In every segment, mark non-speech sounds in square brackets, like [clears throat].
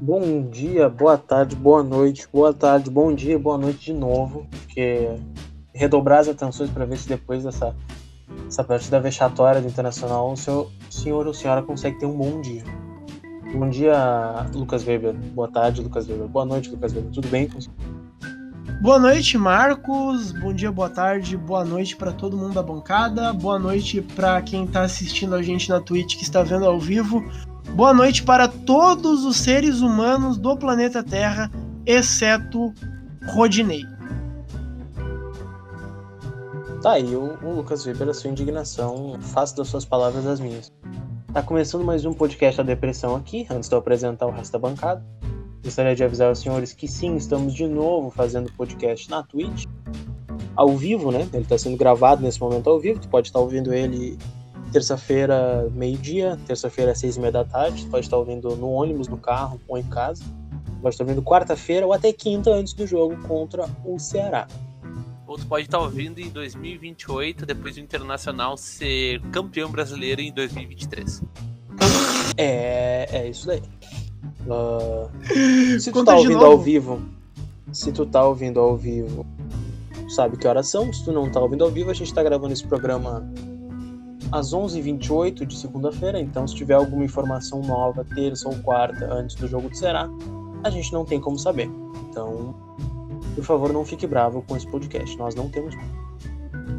Bom dia, boa tarde, boa noite, boa tarde, bom dia, boa noite de novo, porque redobrar as atenções para ver se depois dessa essa partida vexatória do Internacional o o senhor ou senhora consegue ter um bom dia. Bom dia, Lucas Weber. Boa tarde, Lucas Weber. Boa noite, Lucas Weber. Tudo bem? Boa noite, Marcos. Bom dia, boa tarde, boa noite para todo mundo da bancada. Boa noite para quem está assistindo a gente na Twitch que está vendo ao vivo. Boa noite para todos os seres humanos do planeta Terra, exceto Rodinei. Tá aí o, o Lucas Weber, a sua indignação, faça das suas palavras as minhas. Tá começando mais um podcast da depressão aqui, antes de eu apresentar o resto da bancada. Gostaria de avisar os senhores que sim, estamos de novo fazendo podcast na Twitch, ao vivo, né? Ele está sendo gravado nesse momento ao vivo, tu pode estar ouvindo ele terça-feira, meio-dia, terça-feira, seis e meia da tarde, tu pode estar ouvindo no ônibus, no carro ou em casa, pode estar ouvindo quarta-feira ou até quinta antes do jogo contra o Ceará. Ou tu pode estar ouvindo em 2028, depois do Internacional ser campeão brasileiro em 2023. É, é isso daí. Uh, [laughs] se tu tá ouvindo ao vivo, se tu tá ouvindo ao vivo, sabe que horas são. Se tu não tá ouvindo ao vivo, a gente tá gravando esse programa às 11h28 de segunda-feira. Então, se tiver alguma informação nova, terça ou quarta, antes do jogo do Será, a gente não tem como saber. Então, por favor, não fique bravo com esse podcast. Nós não temos.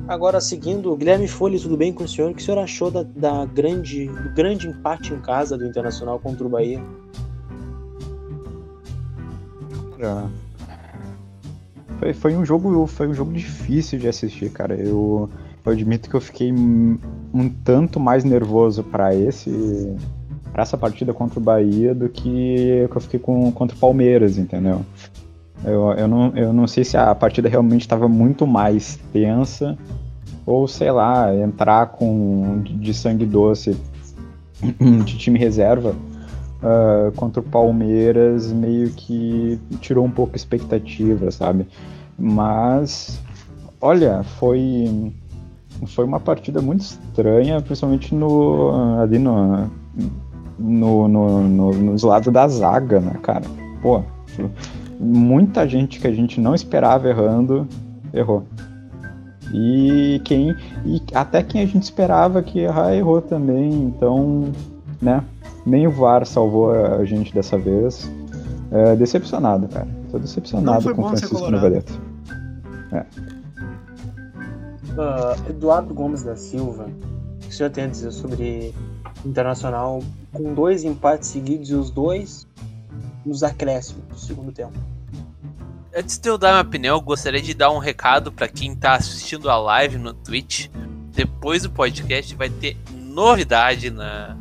Agora, seguindo, Guilherme Folha, tudo bem com o senhor? O que o senhor achou da, da grande, do grande empate em casa do Internacional contra o Bahia? Foi, foi um jogo foi um jogo difícil de assistir, cara. Eu, eu admito que eu fiquei um tanto mais nervoso para esse para essa partida contra o Bahia do que, eu fiquei com, contra o Palmeiras, entendeu? Eu, eu, não, eu não sei se a partida realmente estava muito mais tensa ou, sei lá, entrar com de sangue doce [clears throat] de time reserva uh, contra o Palmeiras meio que tirou um pouco a expectativa, sabe? Mas, olha, foi foi uma partida muito estranha, principalmente no ali no, no, no, no nos lados da zaga, né, cara? Pô, muita gente que a gente não esperava errando, errou. E quem e até quem a gente esperava que errar errou também, então, né? Nem o VAR salvou a gente dessa vez. É, decepcionado, cara. Tô decepcionado com o Francisco Novareto. É. Uh, Eduardo Gomes da Silva, o que o senhor tem a dizer sobre Internacional com dois empates seguidos e os dois nos acréscimos do segundo tempo? Antes de eu dar minha opinião, gostaria de dar um recado para quem está assistindo a live no Twitch. Depois do podcast vai ter novidade na,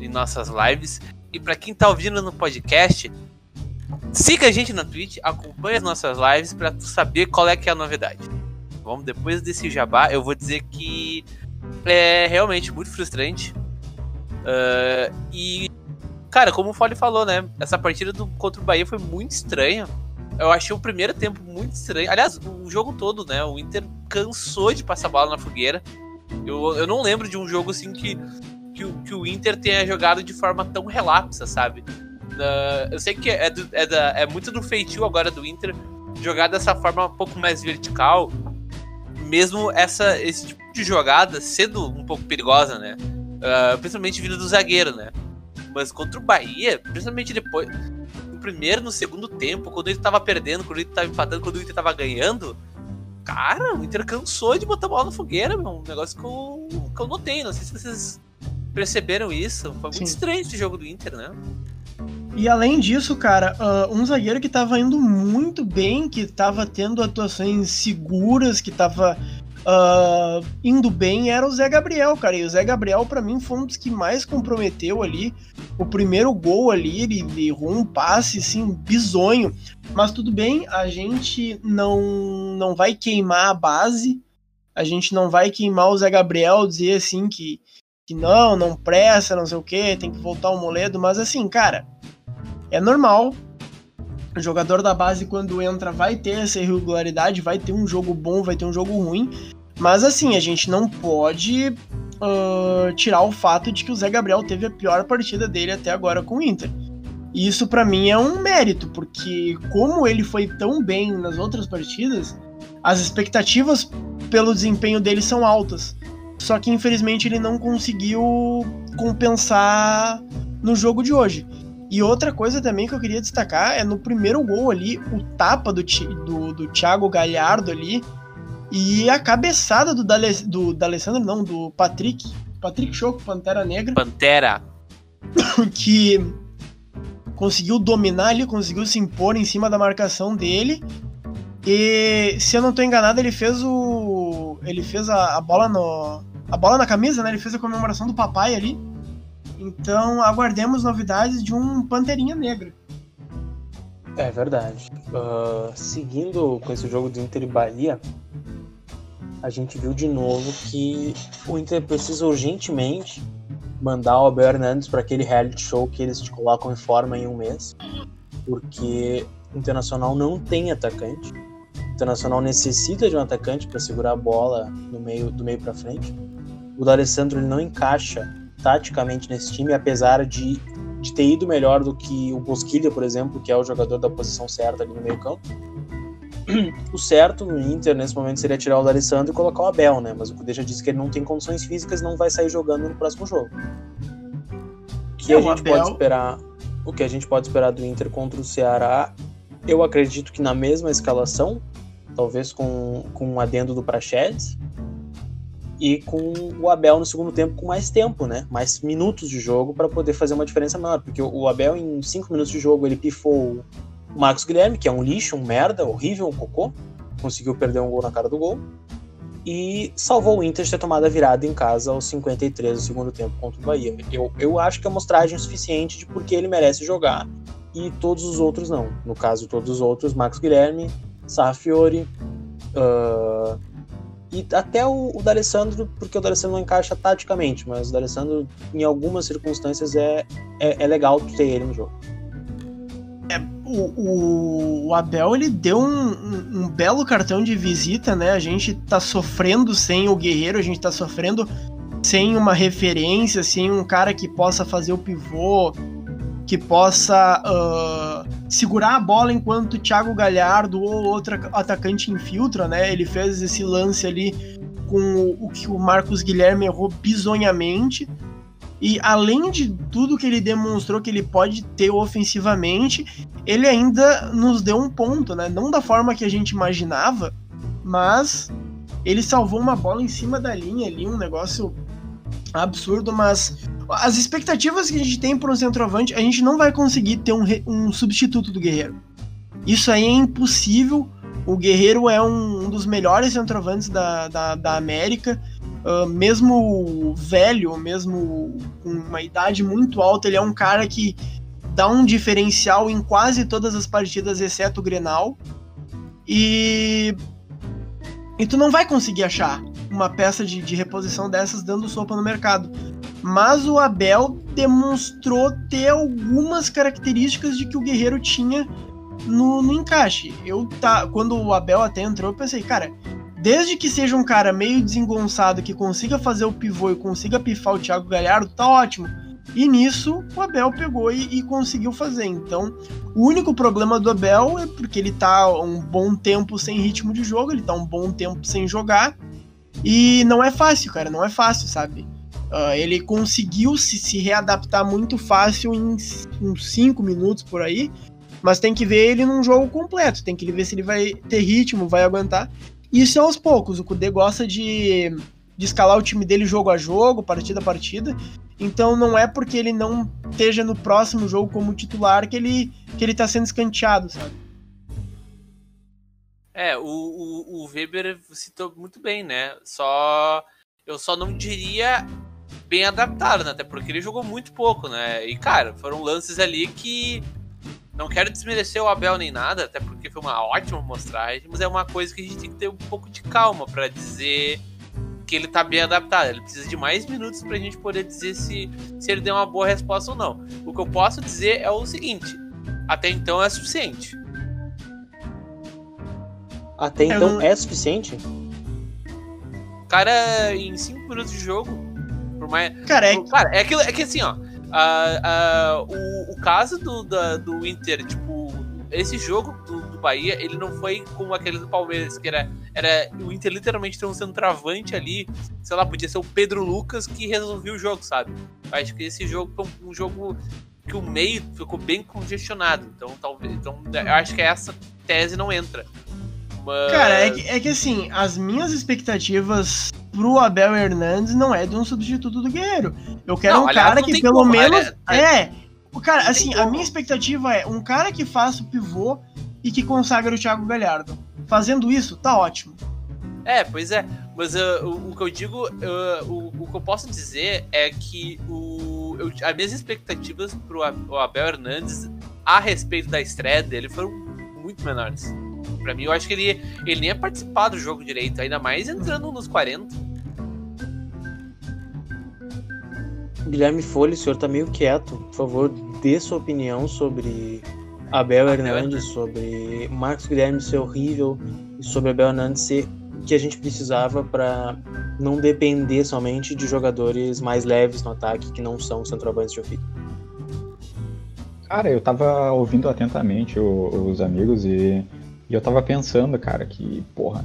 em nossas lives. E para quem tá ouvindo no podcast, siga a gente na Twitch, acompanhe as nossas lives para saber qual é que é a novidade. Vamos, depois desse jabá, eu vou dizer que é realmente muito frustrante. Uh, e, cara, como o Fole falou, né? Essa partida do, contra o Bahia foi muito estranha. Eu achei o primeiro tempo muito estranho. Aliás, o jogo todo, né? O Inter cansou de passar bola na fogueira. Eu, eu não lembro de um jogo assim que que o, que o Inter tenha jogado de forma tão relapsa, sabe? Uh, eu sei que é, do, é, da, é muito do feitio agora do Inter jogar dessa forma um pouco mais vertical, mesmo essa, esse tipo de jogada sendo um pouco perigosa, né? Uh, principalmente vindo do zagueiro, né? Mas contra o Bahia, principalmente depois, no primeiro, no segundo tempo, quando ele tava perdendo, quando ele tava empatando, quando o Inter tava ganhando, cara, o Inter cansou de botar a bola na fogueira, meu. Um negócio que eu, que eu notei. Não sei se vocês perceberam isso. Foi muito Sim. estranho esse jogo do Inter, né? E além disso, cara, uh, um zagueiro que tava indo muito bem, que tava tendo atuações seguras, que tava uh, indo bem, era o Zé Gabriel, cara. E o Zé Gabriel, para mim, foi um dos que mais comprometeu ali. O primeiro gol ali, ele errou um passe, assim, bizonho. Mas tudo bem, a gente não, não vai queimar a base, a gente não vai queimar o Zé Gabriel, dizer assim que que não, não presta, não sei o que, tem que voltar o Moledo, mas assim, cara, é normal. O jogador da base, quando entra, vai ter essa irregularidade, vai ter um jogo bom, vai ter um jogo ruim, mas assim, a gente não pode uh, tirar o fato de que o Zé Gabriel teve a pior partida dele até agora com o Inter. E isso para mim é um mérito, porque como ele foi tão bem nas outras partidas, as expectativas pelo desempenho dele são altas. Só que infelizmente ele não conseguiu compensar no jogo de hoje. E outra coisa também que eu queria destacar é no primeiro gol ali, o tapa do, do, do Thiago Galhardo ali e a cabeçada do, Dale, do D'Alessandro, não, do Patrick. Patrick Choco, Pantera Negra. Pantera. [laughs] Que conseguiu dominar ali, conseguiu se impor em cima da marcação dele. E se eu não tô enganado, ele fez o. Ele fez a, a bola no. A bola na camisa, né? Ele fez a comemoração do papai ali. Então aguardemos novidades de um Panterinha Negra. É verdade. Uh, seguindo com esse jogo do Inter e Bahia, a gente viu de novo que o Inter precisa urgentemente mandar o Abel Hernandes para aquele reality show que eles te colocam em forma em um mês, porque o Internacional não tem atacante. O Internacional necessita de um atacante para segurar a bola no meio do meio para frente. O D'Alessandro ele não encaixa taticamente nesse time, apesar de, de ter ido melhor do que o Bosquilha, por exemplo, que é o jogador da posição certa ali no meio campo [clears throat] o certo no Inter nesse momento seria tirar o D'Alessandro e colocar o Abel, né? Mas o Kudê já disse que ele não tem condições físicas e não vai sair jogando no próximo jogo. O que é, a gente Abel... pode esperar? O que a gente pode esperar do Inter contra o Ceará? Eu acredito que na mesma escalação, talvez com, com um adendo do Praxedes e com o Abel no segundo tempo com mais tempo, né? Mais minutos de jogo para poder fazer uma diferença maior, porque o Abel em cinco minutos de jogo ele pifou o Marcos Guilherme, que é um lixo, um merda, horrível, um cocô, conseguiu perder um gol na cara do gol. E salvou o Inter de ter tomado a virada em casa aos 53 do segundo tempo contra o Bahia. Eu, eu acho que é mostragem suficiente de por que ele merece jogar e todos os outros não. No caso, todos os outros, Marcos Guilherme, Sarrafiori, uh, e até o, o D'Alessandro, porque o D'Alessandro não encaixa taticamente, mas o D'Alessandro, em algumas circunstâncias, é, é, é legal ter ele no jogo o, o, Abel ele deu um, um, um, belo cartão de visita, né? A gente tá sofrendo sem o Guerreiro, a gente tá sofrendo sem uma referência, sem um cara que possa fazer o pivô, que possa uh, segurar a bola enquanto o Thiago Galhardo ou outro atacante infiltra, né? Ele fez esse lance ali com o, que o Marcos Guilherme errou bizonhamente. E além de tudo que ele demonstrou que ele pode ter ofensivamente, ele ainda nos deu um ponto, né? Não da forma que a gente imaginava, mas ele salvou uma bola em cima da linha ali, um negócio absurdo, mas as expectativas que a gente tem para um centroavante, a gente não vai conseguir ter um, um substituto do Guerreiro. Isso aí é impossível. O Guerreiro é um, um dos melhores centroavantes da, da, da América. Uh, mesmo velho, mesmo com uma idade muito alta, ele é um cara que dá um diferencial em quase todas as partidas, exceto o Grenal. E. E tu não vai conseguir achar uma peça de, de reposição dessas dando sopa no mercado. Mas o Abel demonstrou ter algumas características de que o Guerreiro tinha no, no encaixe. Eu tá, quando o Abel até entrou, eu pensei, cara, Desde que seja um cara meio desengonçado que consiga fazer o pivô e consiga pifar o Thiago Galhardo, tá ótimo. E nisso o Abel pegou e, e, conseguiu fazer. Então, o único problema do Abel é porque ele tá um bom tempo sem ritmo de jogo, ele tá um bom tempo sem jogar. E não é fácil, cara, não é fácil, sabe? Uh, ele conseguiu se, se readaptar muito fácil em uns 5 minutos por aí, mas tem que ver ele num jogo completo, tem que ver se ele vai ter ritmo, vai aguentar. Isso é aos poucos. O Kudê gosta de, de escalar o time dele jogo a jogo, partida a partida. Então não é porque ele não esteja no próximo jogo como titular que ele, que ele tá sendo escanteado, sabe? É, o, o, o Weber citou muito bem, né? Só. Eu só não diria bem adaptado, né? Até porque ele jogou muito pouco, né? E, cara, foram lances ali que não quero desmerecer o Abel nem nada, até porque foi uma ótima amostragem, mas é uma coisa que a gente tem que ter um pouco de calma para dizer que ele tá bem adaptado. Ele precisa de mais minutos pra gente poder dizer se, se ele deu uma boa resposta ou não. O que eu posso dizer é o seguinte: até então é suficiente. Até então não... é suficiente? Cara, em 5 minutos de jogo, por mais. Cara, é... Cara, é, aquilo, é que assim, ó Uh, uh, o, o caso do, da, do Inter, tipo, esse jogo do, do, Bahia, ele não foi como aquele do Palmeiras, que era, era o Inter literalmente ter um centroavante ali, sei lá, podia ser o Pedro Lucas que resolveu o jogo, sabe? Acho que esse jogo foi um, um jogo que o meio ficou bem congestionado, então talvez, então eu acho que essa tese não entra. Mas... Cara, é que, é que assim, as minhas expectativas pro Abel Hernandes não é de um substituto do Guerreiro. Eu quero não, um aliás, cara que pelo como, menos. É, é. O cara, assim, a minha expectativa é um cara que faça o pivô e que consagra o Thiago Galhardo. Fazendo isso, tá ótimo. É, pois é. Mas uh, o, o, que eu digo, uh, o, o, que eu posso dizer é que o, eu, as minhas expectativas pro Abel Hernandes a respeito da estreia dele foram muito menores. Pra mim, eu acho que ele, ele nem ia participar do jogo direito, ainda mais entrando nos 40. Guilherme Folha, o senhor tá meio quieto. Por favor, dê sua opinião sobre Abel, Hernandes, sobre Marcos Guilherme ser horrível e sobre Abel Hernandes ser o que a gente precisava para não depender somente de jogadores mais leves no ataque que não são centroavantes de ofício. Cara, eu tava ouvindo atentamente os amigos e e eu tava pensando, cara, que, porra,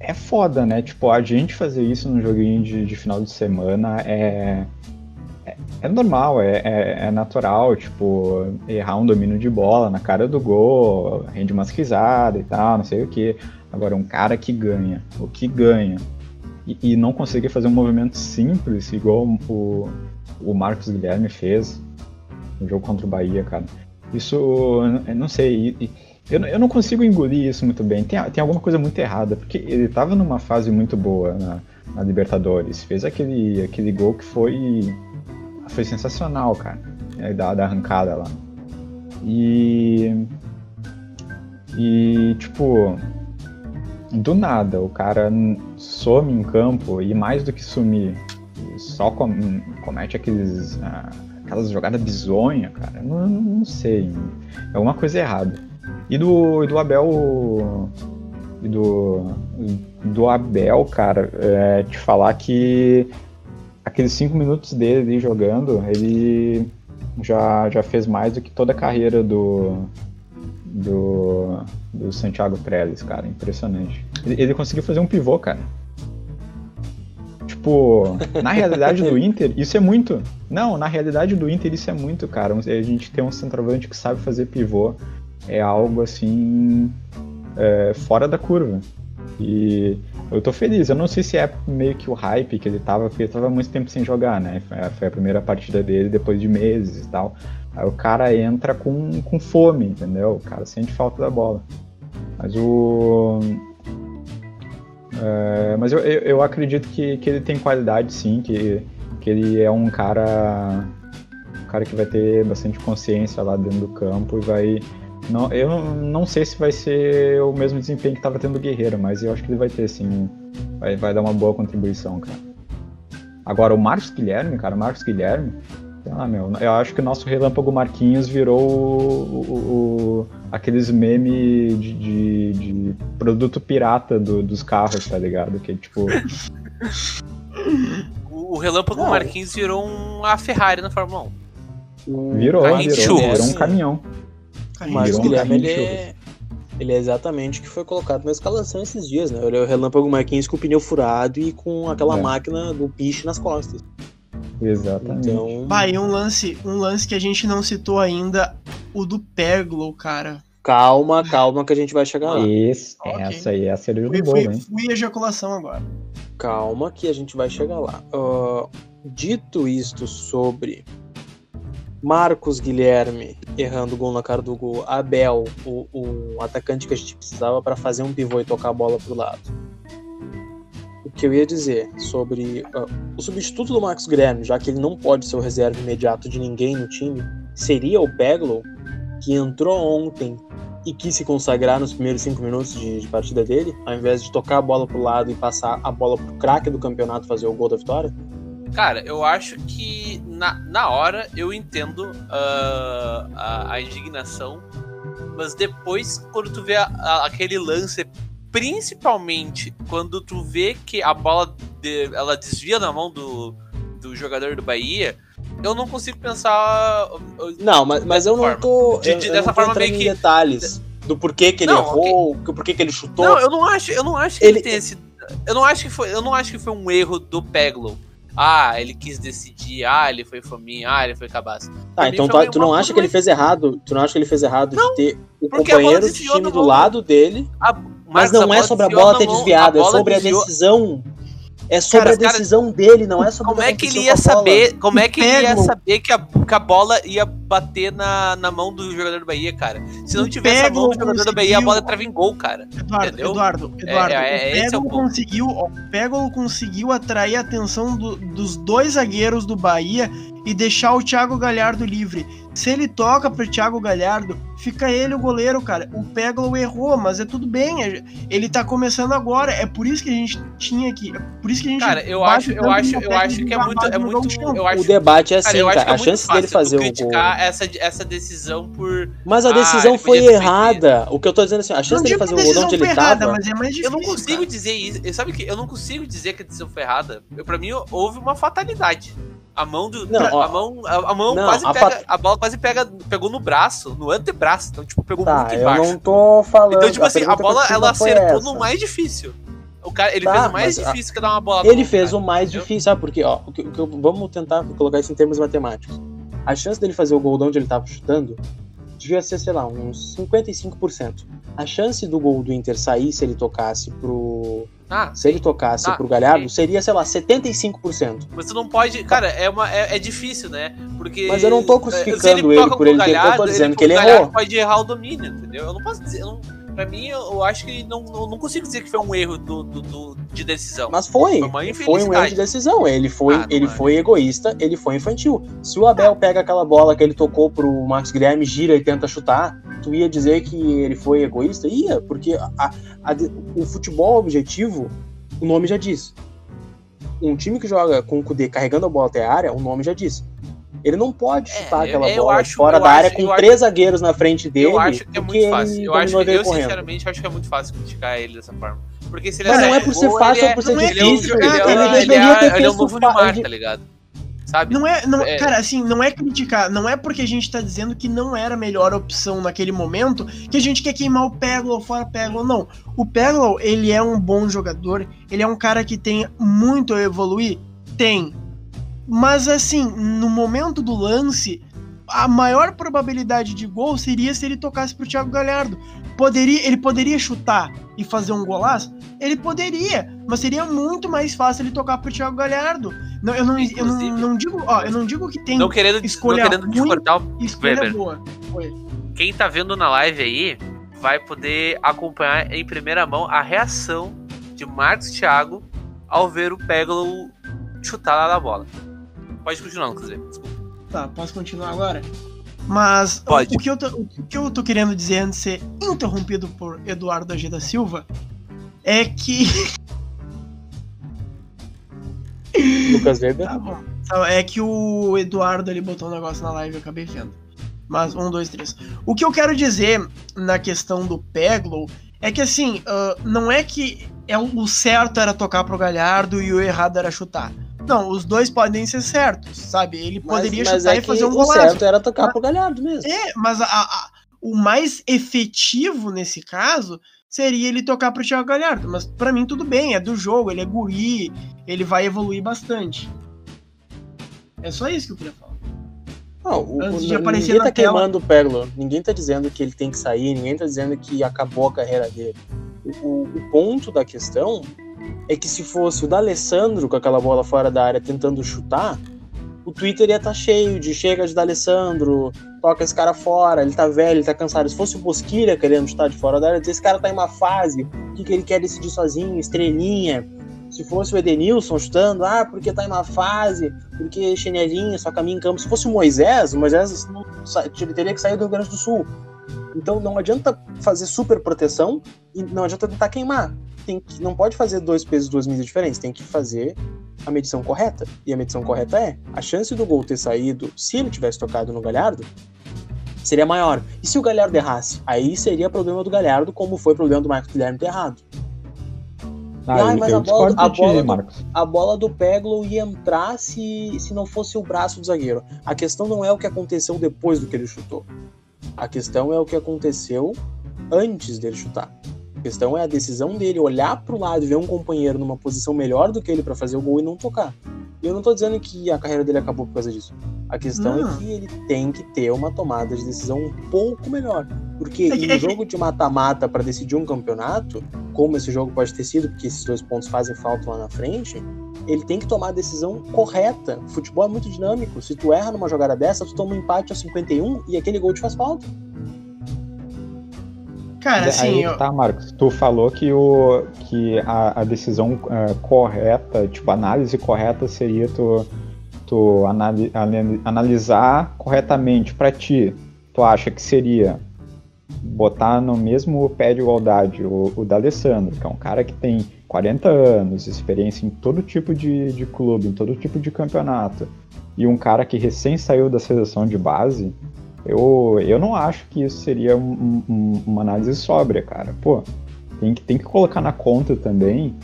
é foda, né? Tipo, a gente fazer isso num joguinho de, de final de semana é, é, é normal, é, é, é, natural, tipo, errar um domínio de bola na cara do gol, rende umas risadas e tal, não sei o que. Agora, um cara que ganha, o que ganha, e, e não conseguir fazer um movimento simples, igual o, o Marcos Guilherme fez no jogo contra o Bahia, cara. Isso, não sei. E, eu, eu não consigo engolir isso muito bem. Tem, tem alguma coisa muito errada, porque ele estava numa fase muito boa na, na, Libertadores. Fez aquele, aquele gol que foi. Foi sensacional, cara. É, da, da arrancada lá. E. E, tipo. Do nada, o cara some em campo e mais do que sumir, só com, comete aqueles. Ah, aquelas jogadas bizonhas, cara. Não, não sei. É alguma coisa errada. E do, do Abel. E do. Do Abel, cara, é, te falar que aqueles cinco minutos dele jogando, ele já, já fez mais do que toda a carreira do. Do, do Santiago Trellis, cara. Impressionante. Ele, ele conseguiu fazer um pivô, cara. Tipo, na realidade do Inter, isso é muito. Não, na realidade do Inter, isso é muito, cara. A gente tem um centroavante que sabe fazer pivô é algo assim é, fora da curva. E eu tô feliz. Eu não sei se é meio que o hype que ele tava, porque ele tava muito tempo sem jogar, né? Foi a primeira partida dele depois de meses e tal. Aí o cara entra com, com fome, entendeu? O cara sente falta da bola. Mas o. É, mas eu, eu, eu, acredito que, que ele tem qualidade sim, que, que ele é um cara. Um cara que vai ter bastante consciência lá dentro do campo e vai não, eu não sei se vai ser o mesmo desempenho que estava tendo o Guerreiro, mas eu acho que ele vai ter, sim. Vai, vai dar uma boa contribuição, cara. Agora, o Marcos Guilherme, cara, o Marcos Guilherme, sei lá, meu, eu acho que o nosso Relâmpago Marquinhos virou o, o, o aqueles memes de, de, de, produto pirata do, dos carros, tá ligado? Que tipo. [laughs] o Relâmpago não. Marquinhos virou uma Ferrari na Fórmula 1. Virou, virou, virou um caminhão. O Marcos Guilherme, ele é, ele é exatamente o que foi colocado na escalação esses dias, né? Ele é o Relâmpago Marquinhos com o pneu furado e com aquela é. máquina do piche nas costas. Exatamente. Então... Bah, e um lance, um lance que a gente não citou ainda, o do Perglo, cara. Calma, calma que a gente vai chegar lá. Isso, okay. essa aí é a cereja do bolo, hein? Fui ejaculação agora. Calma que a gente vai chegar lá. Uh, dito isto sobre Marcos Guilherme errando gol na cara do gol. Abel, o, o atacante que a gente precisava para fazer um pivô e tocar a bola pro lado. O que eu ia dizer sobre uh, o substituto do Marcos Guilherme, já que ele não pode ser o reserva imediato de ninguém no time, seria o Peglow, que entrou ontem e quis se consagrar nos primeiros cinco minutos de, de, partida dele, ao invés de tocar a bola pro lado e passar a bola pro craque do campeonato fazer o gol da vitória? Cara, eu acho que na, na hora eu entendo uh, a, a, indignação, mas depois, quando tu vê a, a, aquele lance, principalmente quando tu vê que a bola de, ela desvia na mão do, do jogador do Bahia, eu não consigo pensar. Não, mas, mas eu não tô. De, de, eu, dessa eu forma meio que. detalhes do porquê que ele não, errou, okay. porquê que ele chutou. Não, eu não acho, eu não acho que ele, ele tenha sido. Eu não acho que foi, eu não acho que foi um erro do Peglo. Ah, ele quis decidir, ah, ele foi fominha, ah, ele foi cabaço. Tá, então tu, tu não acha que ele fez errado? Tu não acha que ele fez errado não, de ter o companheiro de time do lado dele? A, mas, mas não é sobre a bola ter desviado, é sobre a decisão é sobre cara, a decisão cara, dele, não é sobre como é que ele ia saber Como é que ele ia saber que a, que a bola ia bater na, na mão do jogador do Bahia, cara? Se não tivesse a mão do jogador do Bahia, a bola entrava em gol, cara. Eduardo, entendeu? Eduardo, Eduardo. É, é, é o, o conseguiu, o conseguiu atrair a atenção do, dos dois zagueiros do Bahia e deixar o Thiago Galhardo livre. Se ele toca pro Thiago Galhardo, fica ele o goleiro, cara. O Peglo errou, mas é tudo bem. É, ele tá começando agora. É por isso que a gente tinha aqui. É por isso que a gente. Cara, eu acho, eu acho, eu acho que é muito. É muito eu acho, o debate é assim, cara. cara. É a chance dele fazer o gol. essa, essa decisão por. Mas a decisão ah, foi errada. O que eu tô dizendo é assim, a chance dele fazer o gol onde ele errada, tava. Mas é mais difícil, eu não consigo cara. dizer isso. Sabe que eu não consigo dizer que a decisão foi errada. Pra mim, houve uma fatalidade. A mão do. Não, ó, a mão, a, a mão não, quase a pega. Pat... A bola quase pega. Pegou no braço, no antebraço. Então, tipo, pegou tá, muito embaixo. Eu não tô falando. Então, tipo assim, a bola ela acertou no mais difícil. O cara, ele tá, fez o mais difícil a... que dar uma bola. Ele fez cara, o mais entendeu? difícil, sabe por quê? Ó, o que, que, vamos tentar colocar isso em termos matemáticos. A chance dele fazer o gol de onde ele tava chutando devia ser, sei lá, uns 55%. A chance do gol do Inter sair se ele tocasse pro. Ah, se ele tocasse ah, pro Galhardo, seria, sei lá, 75%. Mas tu não pode. Cara, é, uma, é, é difícil, né? Porque. Mas eu não tô crucificando ele, ele por ele Galhardo, ter. Eu tô dizendo ele, que ele errou. pode errar o domínio, entendeu? Eu não posso dizer. Eu não Pra mim, eu acho que não, não consigo dizer que foi um erro do, do, do de decisão. Mas foi. Foi, foi, um erro de decisão. Ele foi, ah, ele é. foi egoísta, ele foi infantil. Se o Abel pega aquela bola que ele tocou pro Max Guilherme, gira e tenta chutar, tu ia dizer que ele foi egoísta? Ia, porque a, a, a, o futebol objetivo, o nome já diz. Um time que joga com o Kudê carregando a bola até a área, o nome já diz. Ele não pode é, chutar é, aquela bola acho, fora da área com três acho, zagueiros na frente dele. Eu acho que é muito fácil. Eu, acho, eu sinceramente acho que é muito fácil criticar ele dessa forma. Porque se ele Mas não é por ser fácil ou é por ser difícil. Ele, ele, ele, ele, deveria ter ele é o novo Neymar, tá ligado? Sabe? Não é, não, é. Cara, assim, não é criticar, não é porque a gente tá dizendo que não era a melhor opção naquele momento que a gente quer queimar o Peglo ou fora Peglo, não. O Peglo, ele é um bom jogador, ele é um cara que tem muito a evoluir? Tem. Mas assim, no momento do lance, a maior probabilidade de gol seria se ele tocasse pro Thiago Galhardo. Poderia, ele poderia chutar e fazer um golaço? Ele poderia, mas seria muito mais fácil ele tocar pro Thiago Galhardo. Não, eu não, eu não, não digo, ó, eu não digo que tem não querendo, escolha não querendo ruim, discordar o escolha Weber. boa. Foi. Quem tá vendo na live aí vai poder acompanhar em primeira mão a reação de Marcos Thiago ao ver o Peglo chutar lá na bola. Pode continuar, quer dizer. Desculpa. Tá, posso continuar agora? Mas Pode. O, que eu tô, o que eu tô querendo dizer antes de ser interrompido por Eduardo G da Silva é que. [laughs] Lucas Weber? Tá bom. Tá, é que o Eduardo ele botou um negócio na live e eu acabei vendo. Mas, um, dois, três. O que eu quero dizer na questão do Peglow é que assim, uh, não é que é o certo era tocar pro Galhardo e o errado era chutar. Não, os dois podem ser certos, sabe? Ele mas, poderia mas chutar é e fazer um golaço. O certo era tocar mas, pro Galhardo mesmo. É, mas a, a, o mais efetivo nesse caso seria ele tocar pro Thiago Galhardo. Mas para mim tudo bem, é do jogo, ele é guri, ele vai evoluir bastante. É só isso que eu queria falar. Não, o, ninguém tá tela... queimando o Pérola, ninguém tá dizendo que ele tem que sair, ninguém tá dizendo que acabou a carreira dele. O, o ponto da questão é que se fosse o D'Alessandro com aquela bola fora da área tentando chutar, o Twitter ia estar tá cheio de chega de D'Alessandro, toca esse cara fora, ele tá velho, ele tá cansado. Se fosse o Bosquilha querendo chutar de fora da área, esse cara tá em uma fase, o que, que ele quer decidir sozinho, estrelinha. Se fosse o Edenilson chutando, ah, porque tá em uma fase, porque chinelinho, só caminha em campo. Se fosse o Moisés, o Moisés não, ele teria que sair do Rio Grande do Sul. Então não adianta fazer super proteção e não adianta tentar queimar tem que, não pode fazer dois pesos, duas medidas diferentes, tem que fazer a medição correta. E a medição correta é: a chance do gol ter saído, se ele tivesse tocado no Galhardo, seria maior. E se o Galhardo errasse? Aí seria problema do Galhardo, como foi problema do Marcos Guilherme ter errado. Ah, mas a bola, a, bola do, a bola do Peglo ia entrar se, se não fosse o braço do zagueiro. A questão não é o que aconteceu depois do que ele chutou. A questão é o que aconteceu antes dele chutar. A questão é a decisão dele olhar para o lado e ver um companheiro numa posição melhor do que ele para fazer o gol e não tocar. E eu não tô dizendo que a carreira dele acabou por causa disso. A questão é não. é que ele tem que ter uma tomada de decisão um pouco melhor. Porque é em um jogo de mata-mata para decidir um campeonato, como esse jogo pode ter sido, porque esses dois pontos fazem falta lá na frente, ele tem que tomar a decisão correta. O futebol é muito dinâmico. Se tu erra numa jogada dessa, tu toma um empate aos 51 e aquele gol te faz falta. Cara, assim. Aí, eu... Tá, Marcos. Tu falou que, o, que a, a decisão uh, correta, tipo, a análise correta seria tu, tu anali, analisar corretamente para ti. Tu acha que seria botar no mesmo pé de igualdade o, o D'Alessandro, que é um cara que tem 40 anos, experiência em todo tipo de, de clube, em todo tipo de campeonato, e um cara que recém saiu da seleção de base, eu, eu não acho que isso seria um, um, uma análise sóbria, cara. Pô, tem que, tem que colocar na conta também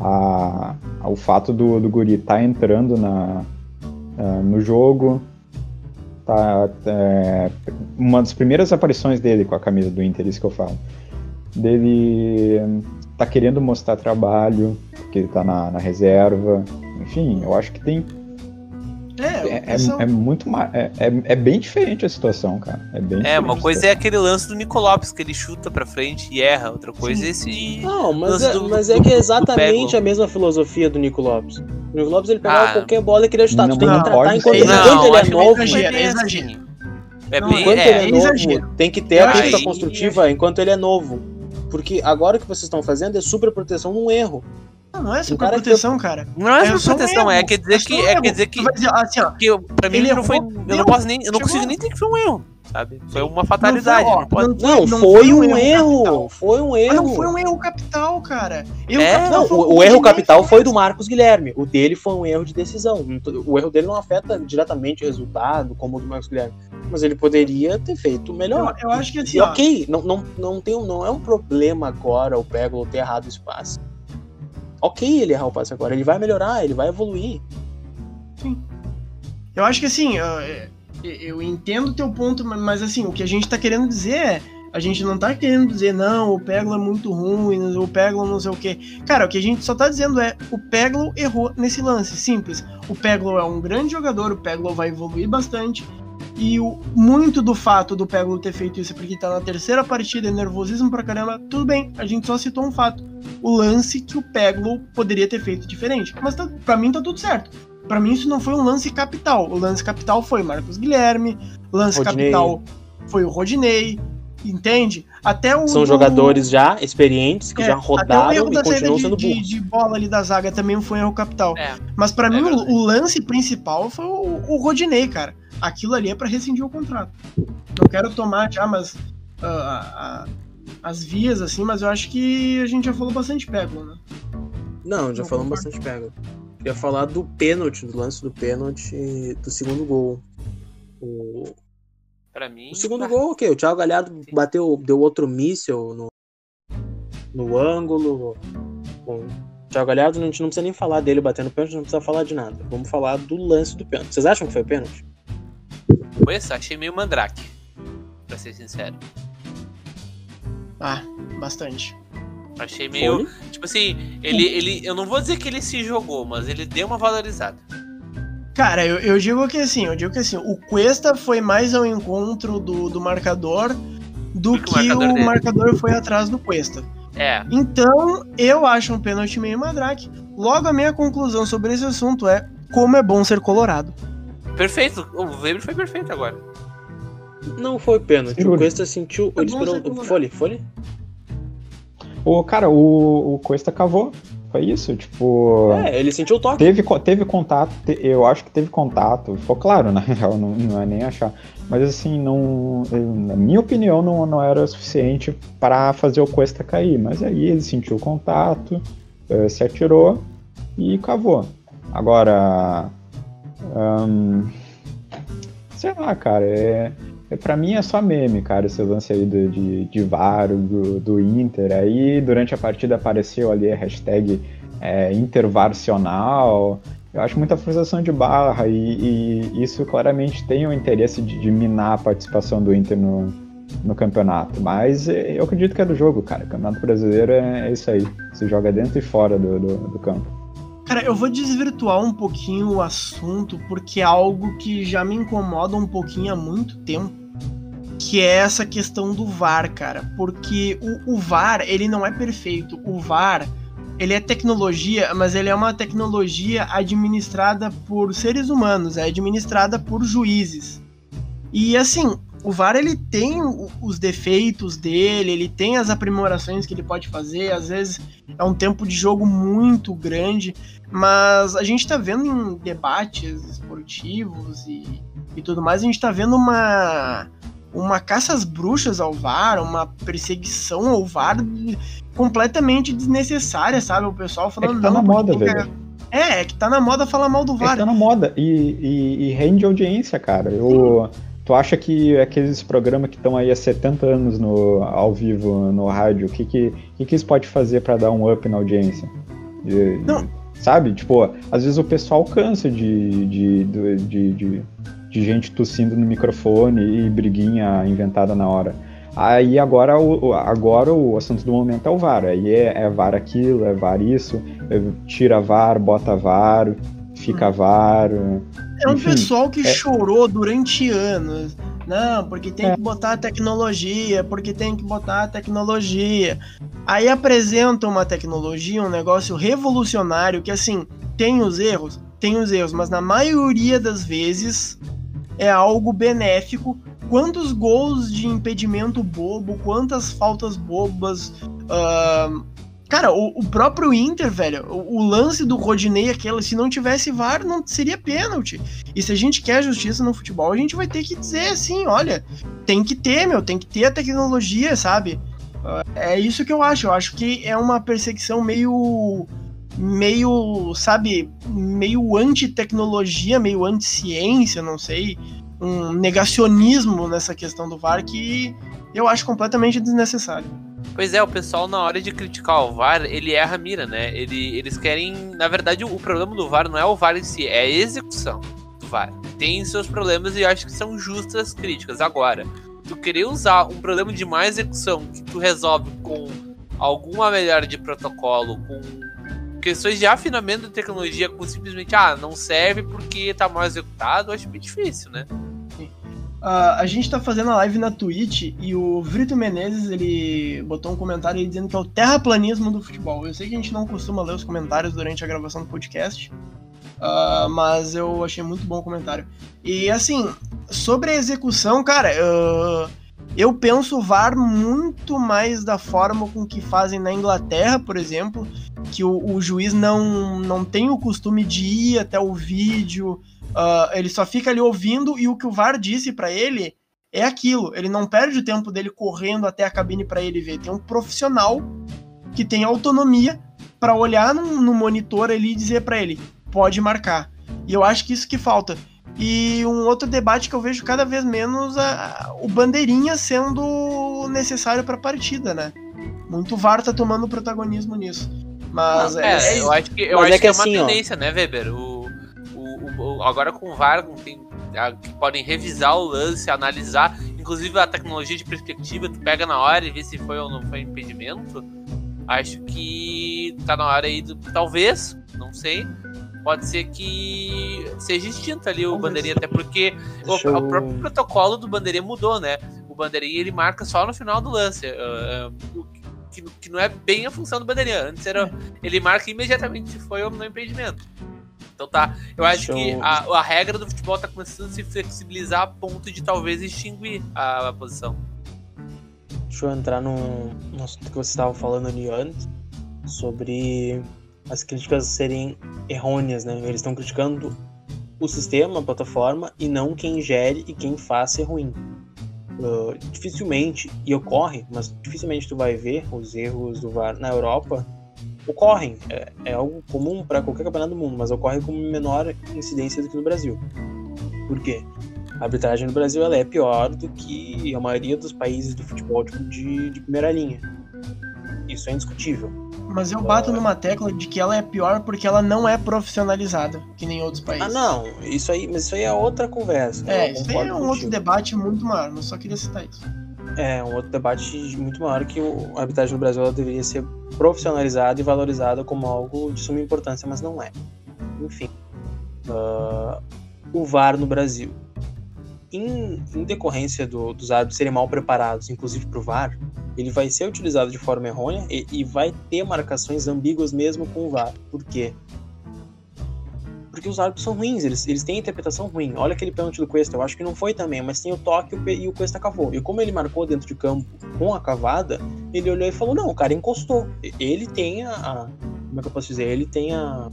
a, a o fato do, do Guri estar tá entrando na, uh, no jogo. Tá, é, uma das primeiras aparições dele com a camisa do Inter, isso que eu falo. Dele tá querendo mostrar trabalho, porque ele tá na, na reserva. Enfim, eu acho que tem, é, é, é, é, muito é, é, é, bem diferente a situação, cara. É, bem é uma coisa é aquele lance do Nico Lopes, que ele chuta pra frente e erra. Outra coisa Sim. é esse. Não, mas, é, do, mas é que é exatamente a mesma filosofia do Nico Lopes. O Nico Lopes ele pegava ah, qualquer bola e queria chutar. Não, tu tem que tratar enquanto, enquanto ele é novo. Exagero, exagero. É bem, enquanto ele é novo, tem que ter a crítica construtiva enquanto ele é novo. Porque agora o que vocês estão fazendo é super proteção num erro. Não, não é super proteção, cara. Não é, é super proteção, é quer dizer que. É quer dizer que. Assim, ó, que eu, pra mim não foi. Eu não posso nem. Eu não consigo nem dizer que foi um erro. Sabe? Foi uma fatalidade. Não, foi, ó, não, pode... não, não, foi, um, erro. erro foi um erro. não foi um erro capital, cara. Erro é? Capital não, o, o erro capital foi do Marcos Guilherme. O dele foi um erro de decisão. O erro dele não afeta diretamente o resultado, como o do Marcos Guilherme. Mas ele poderia ter feito melhor. Eu, eu acho que assim. E, ok, não, não, não, tem, não é um problema agora o Pego ter errado o espaço ok ele errar o passe agora, ele vai melhorar, ele vai evoluir. Sim. Eu acho que assim, eu entendo o teu ponto, mas assim, o que a gente tá querendo dizer é. A gente não tá querendo dizer, não, o Peglo é muito ruim, o Peglo não sei o quê. Cara, o que a gente só tá dizendo é, o Peglo errou nesse lance, simples. O Peglo é um grande jogador, o Peglo vai evoluir bastante. E o, muito do fato do Peglo ter feito isso porque tá na terceira partida, é nervosismo pra caramba, tudo bem, a gente só citou um fato o lance que o Peglo poderia ter feito diferente. Mas tá, para mim tá tudo certo. Para mim isso não foi um lance capital. O lance capital foi Marcos Guilherme, lance Rodinei. capital foi o Rodinei, entende? Até o São jogadores já experientes que é, já rodaram e continuam sendo de, de, de, bola ali da zaga também foi erro capital. É, Mas para é mim o, o, lance principal foi o, o Rodinei, cara. Aquilo ali é para rescindir o contrato. Não quero tomar já, mas uh, uh, as vias, assim, mas eu acho que a gente já falou bastante pego, né? Não, já falamos bastante pego. Queria falar do pênalti, do lance do pênalti do segundo gol. O... Pra mim. O segundo pra... gol, ok. O Thiago Galhardo bateu, deu outro míssel no, no ângulo. Bom, o Thiago Galhardo, a gente não precisa nem falar dele batendo pênalti, não precisa falar de nada. Vamos falar do lance do pênalti. Vocês acham que foi pênalti? Pois, achei meio mandrake, pra ser sincero. Ah, bastante. Achei meio. Foi? Tipo assim, ele, ele. Eu não vou dizer que ele se jogou, mas ele deu uma valorizada. Cara, eu, eu digo que assim, eu digo que assim, o Cuesta foi mais ao encontro do, do marcador do que, que, o, marcador, o marcador, foi atrás do Cuesta. É. Então, eu acho um pênalti meio madrake. Logo, a minha conclusão sobre esse assunto é como é bom ser colorado. Perfeito, o Weber foi perfeito agora. Não foi pênalti. O Cuesta sentiu. Ele esperou. Folhe, folhe? O, cara, o, o Cuesta cavou. Foi isso, tipo. É, ele sentiu o toque. Teve, teve contato, te, eu acho que teve contato. Ficou claro, [laughs] na real, não, não é nem achar. Mas assim, não. Na minha opinião, não, não era suficiente para fazer o Cuesta cair. Mas aí ele sentiu o contato, eh, se atirou e cavou. Agora. Sei lá, cara, é Pra mim é só meme, cara, esse lance aí do, de, de VAR, do, do Inter. Aí durante a partida apareceu ali a hashtag é, intervarcional. Eu acho muita frustração de barra e, e isso claramente tem o interesse de, de, minar a participação do Inter no, no campeonato. Mas eu acredito que é do jogo, cara. O campeonato brasileiro é, é isso aí. Se joga dentro e fora do, do, do campo. Cara, eu vou desvirtuar um pouquinho o assunto porque é algo que já me incomoda um pouquinho há muito tempo que é essa questão do VAR, cara. Porque o, o, VAR, ele não é perfeito. O VAR, ele é tecnologia, mas ele é uma tecnologia administrada por seres humanos, é administrada por juízes. E assim, o VAR ele tem os defeitos dele, ele tem as aprimorações que ele pode fazer, às vezes é um tempo de jogo muito grande, mas a gente tá vendo em debates esportivos e, e tudo mais, a gente tá vendo uma uma caça às bruxas ao VAR, uma perseguição ao VAR completamente desnecessária, sabe? O pessoal falando. É que tá na moda, velho. É, é que tá na moda falar mal do VAR. É que tá na moda e, e, e rende audiência, cara. Eu, tu acha que aqueles programas que estão aí há 70 anos no, ao vivo no rádio, o que que, que, que isso pode fazer para dar um up na audiência? E, Não. Sabe? Tipo, às vezes o pessoal cansa de, de, de, de, de de gente tossindo no microfone e briguinha inventada na hora. Aí agora o, agora o assunto do momento é o VAR. Aí é, é VAR aquilo, é VAR isso, é, tira VAR, bota VAR, fica hum. VAR. É um enfim, pessoal que é... chorou durante anos. Não, porque tem é. que botar a tecnologia, porque tem que botar a tecnologia. Aí apresenta uma tecnologia, um negócio revolucionário que assim, tem os erros, tem os erros, mas na maioria das vezes é algo benéfico. Quantos gols de impedimento bobo, quantas faltas bobas. Uh, cara, o, o, próprio Inter, velho, o, o, lance do Rodinei, aquele, se não tivesse VAR, não seria pênalti. E se a gente quer justiça no futebol, a gente vai ter que dizer assim: olha, tem que ter, meu, tem que ter a tecnologia, sabe? Uh, é isso que eu acho. Eu acho que é uma perseguição meio meio, sabe, meio anti-tecnologia, meio anti-ciência, não sei, um negacionismo nessa questão do VAR que eu acho completamente desnecessário. Pois é, o pessoal na hora de criticar o VAR, ele erra a mira, né? Ele, eles querem, na verdade, o problema do VAR não é o VAR em si, é a execução do VAR. Tem seus problemas e acho que são justas críticas. Agora, tu querer usar um problema de má execução que tu resolve com alguma melhora de protocolo, com questões de afinamento da tecnologia com simplesmente, ah, não serve porque tá mal executado, acho bem difícil, né? Uh, a gente tá fazendo a live na Twitch e o Vrito Menezes ele botou um comentário dizendo que é o terraplanismo do futebol. Eu sei que a gente não costuma ler os comentários durante a gravação do podcast, uh, mas eu achei muito bom o comentário. E assim, sobre a execução, cara, uh, eu penso o VAR muito mais da forma com que fazem na Inglaterra, por exemplo, que o, o juiz não, não tem o costume de ir até o vídeo, uh, ele só fica ali ouvindo e o que o VAR disse para ele é aquilo. Ele não perde o tempo dele correndo até a cabine para ele ver. Tem um profissional que tem autonomia para olhar no, no, monitor ali e dizer para ele: pode marcar. E eu acho que isso que falta. E um outro debate que eu vejo cada vez menos a, o bandeirinha sendo necessário para a partida, né? Muito VAR tá tomando protagonismo nisso. Mas Não, é, é, eu acho que, eu acho é que, é, uma assim, tendência, ó. né, Weber? O, agora com o VAR tem, que podem revisar o lance, analisar, inclusive a tecnologia de perspectiva, tu pega na hora e vê se foi ou não foi impedimento. Acho que tá na hora aí do. Talvez, não sei pode ser que seja extinto ali o Vamos bandeirinha, até porque o, eu... o, próprio protocolo do bandeirinha mudou, né? O bandeirinha ele marca só no final do lance, uh, uh, que, que, não é bem a função do bandeirinha. Antes era é. ele marca imediatamente se foi ou não impedimento. Então tá, eu acho Show. que a, a, regra do futebol tá começando a se flexibilizar a ponto de talvez extinguir a, a posição. Deixa eu entrar no, no assunto que você estava falando ali antes, sobre as críticas serem errôneas, né? Eles estão criticando o sistema, a plataforma, e não quem gere e quem faz ser ruim. Uh, dificilmente, e ocorre, mas dificilmente tu vai ver os erros do VAR na Europa. Ocorrem, é, é algo comum para qualquer campeonato do mundo, mas ocorre com menor incidência do que no Brasil. Por quê? A arbitragem no Brasil ela é pior do que a maioria dos países do futebol de, de primeira linha. Isso é indiscutível. Mas eu bato numa tecla de que ela é pior porque ela não é profissionalizada, que nem outros países. Ah, não. Isso aí, mas isso aí é outra conversa. É, isso aí é um contigo. outro debate muito maior, mas só queria citar isso. É, um outro debate muito maior que a arbitragem no Brasil ela deveria ser profissionalizada e valorizada como algo de suma importância, mas não é. Enfim. Uh, o VAR no Brasil. Em, em decorrência do, dos árbitros serem mal preparados, inclusive para o VAR, ele vai ser utilizado de forma errônea e, e vai ter marcações ambíguas mesmo com o VAR. Por quê? Porque os árbitros são ruins, eles, eles têm interpretação ruim. Olha aquele pênalti do Cuesta, eu acho que não foi também, mas tem o toque e o Cuesta cavou. E como ele marcou dentro de campo com a cavada, ele olhou e falou: não, o cara encostou. Ele tem a. a como é que eu posso dizer? Ele tem a.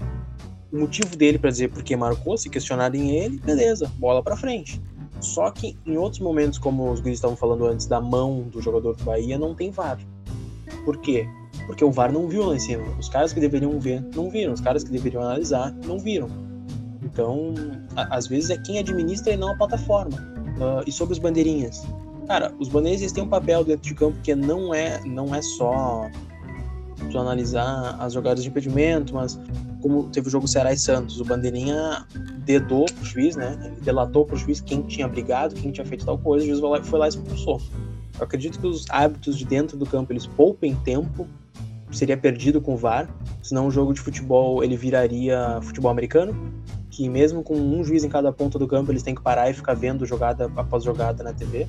O motivo dele para dizer porque marcou, se questionarem ele, beleza, bola para frente. Só que em outros momentos, como os guris estavam falando antes, da mão do jogador do Bahia, não tem VAR. Por quê? Porque o VAR não viu lá em cima. Os caras que deveriam ver, não viram. Os caras que deveriam analisar, não viram. Então, a, às vezes é quem administra e não a plataforma. Uh, e sobre os bandeirinhas. Cara, os bandeirinhas têm um papel dentro de campo que não é, não é só tu analisar as jogadas de impedimento, mas como teve o jogo Ceará e Santos, o bandeirinha dedou pro juiz, né? Ele delatou pro juiz quem tinha brigado, quem tinha feito tal coisa, o juiz foi lá, foi lá e expulsou. Eu acredito que os hábitos de dentro do campo eles poupem tempo, seria perdido com o VAR, senão o jogo de futebol ele viraria futebol americano, que mesmo com um juiz em cada ponta do campo eles têm que parar e ficar vendo jogada após jogada na TV.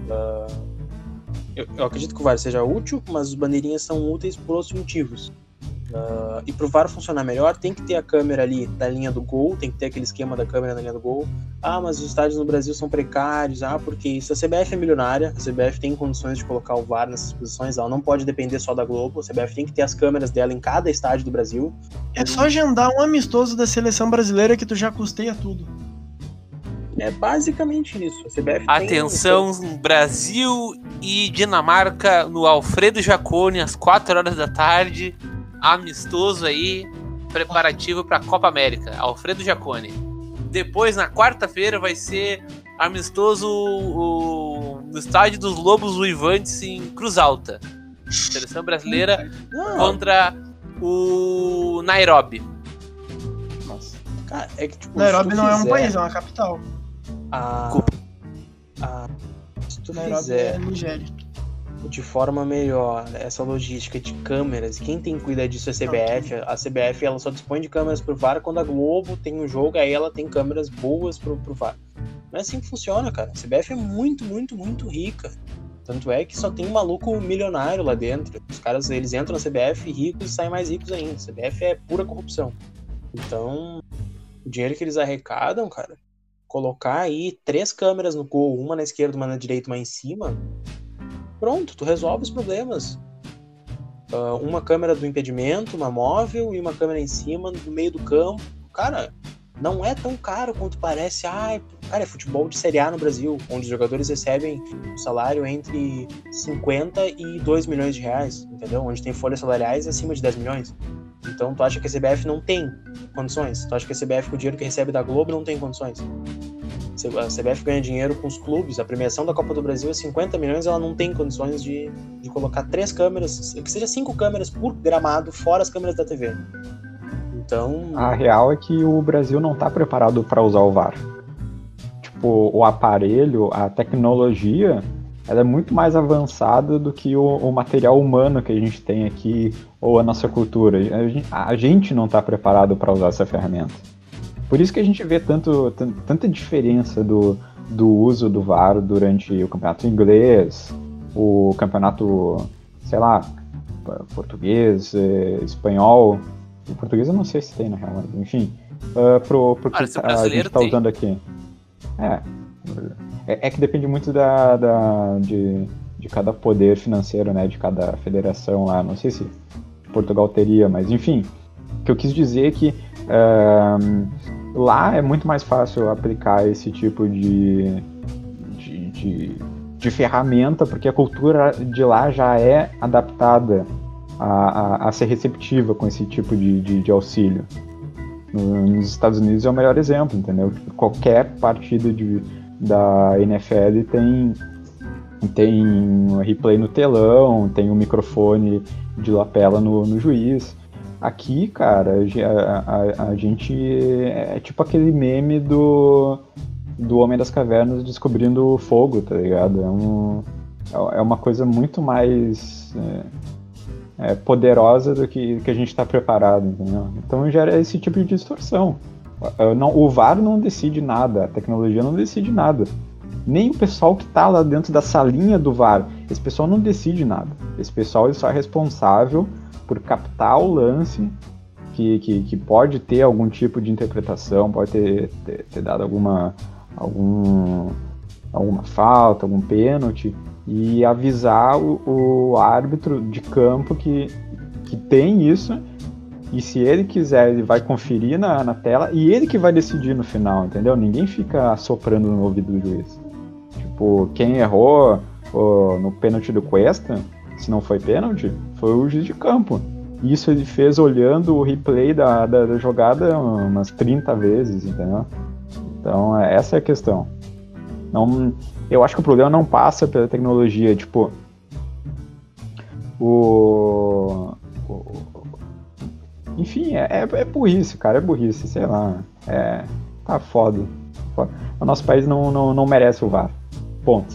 Uh, eu, eu acredito que o VAR seja útil, mas os bandeirinhas são úteis por outros motivos. Uh, e pro VAR funcionar melhor, tem que ter a câmera ali da linha do gol, tem que ter aquele esquema da câmera na linha do gol. Ah, mas os estádios no Brasil são precários. Ah, porque isso. A CBF é milionária, a CBF tem condições de colocar o VAR nessas posições, ela não pode depender só da Globo. A CBF tem que ter as câmeras dela em cada estádio do Brasil. É só agendar um amistoso da seleção brasileira que tu já custeia tudo. É basicamente isso. A CBF Atenção, tem... Brasil e Dinamarca no Alfredo Jacone às 4 horas da tarde amistoso aí, preparativo para a Copa América, Alfredo Jacone. Depois, na quarta-feira, vai ser amistoso o, no estádio dos Lobos Uivantes em Cruz Alta. Seleção brasileira contra o Nairobi. Nossa. Cara, é que, tipo, Nairobi não fizer... é um país, é uma capital. Ah, ah, se tu Nairobi fizer... é de forma melhor essa logística de câmeras. Quem tem que cuidar disso é a CBF. A CBF ela só dispõe de câmeras pro VAR quando a Globo tem um jogo, aí ela tem câmeras boas pro, pro VAR. Não é assim que funciona, cara. A CBF é muito, muito, muito rica. Tanto é que só tem um maluco milionário lá dentro. Os caras, eles entram na CBF ricos e saem mais ricos ainda. A CBF é pura corrupção. Então, o dinheiro que eles arrecadam, cara, colocar aí três câmeras no gol, uma na esquerda, uma na direita, uma em cima, Pronto, tu resolve os problemas. Uh, uma câmera do impedimento, uma móvel e uma câmera em cima, no meio do campo. Cara, não é tão caro quanto parece. Ai, cara, é futebol de Série A no Brasil, onde os jogadores recebem um salário entre 50 e 2 milhões de reais, entendeu? Onde tem folhas salariais acima de 10 milhões. Então tu acha que a CBF não tem condições? Tu acha que a CBF com o dinheiro que recebe da Globo não tem condições? A CBF ganha dinheiro com os clubes, a premiação da Copa do Brasil é 50 milhões, ela não tem condições de, de colocar três câmeras, que seja cinco câmeras por gramado, fora as câmeras da TV. Então. A real é que o Brasil não está preparado para usar o VAR. Tipo, o aparelho, a tecnologia, ela é muito mais avançada do que o, o material humano que a gente tem aqui ou a nossa cultura. A gente, não está preparado para usar essa ferramenta. Por isso que a gente vê tanto, tanta diferença do, do uso do VAR durante o campeonato inglês, o campeonato, sei lá, português, eh, espanhol. O português eu não sei se tem na real, enfim. Uh, pro, pro que a gente tá usando aqui. É, é, é, que depende muito da, da, de, de cada poder financeiro, né? De cada federação lá. Não sei se Portugal teria, mas enfim. O que eu quis dizer é que lá é muito mais fácil aplicar esse tipo de, de, de, de ferramenta, porque a cultura de lá já é adaptada a, a, a ser receptiva com esse tipo de, de, de auxílio. Nos Estados Unidos é o melhor exemplo, entendeu? Qualquer partida de, da NFL tem tem replay no telão, tem um microfone de lapela no, no juiz. Aqui, cara, a, a, a, gente é tipo aquele meme do, do Homem das Cavernas descobrindo fogo, tá ligado? É, um, é uma coisa muito mais é, é, poderosa do que, que a gente está preparado, entendeu? Então gera esse tipo de distorção. Não, o VAR não decide nada, a tecnologia não decide nada. Nem o pessoal que está lá dentro da salinha do VAR, esse pessoal não decide nada. Esse pessoal só é responsável por captar o lance que, que, que, pode ter algum tipo de interpretação, pode ter, ter, ter dado alguma, algum, alguma falta, algum pênalti, e avisar o, o, árbitro de campo que, que tem isso e se ele quiser, ele vai conferir na, na tela e ele que vai decidir no final, entendeu? Ninguém fica soprando no ouvido do juiz. Tipo, quem errou no pênalti do Cuesta, se não foi pênalti, foi o juiz de campo. Isso ele fez olhando o replay da, da, da jogada umas 30 vezes, entendeu? Então, é, essa é a questão. Não, eu acho que o problema não passa pela tecnologia, tipo. O, enfim, é, é, é burrice, cara, é burrice, sei lá. É, tá foda. foda. O nosso país não, não, não merece o VAR. Ponto.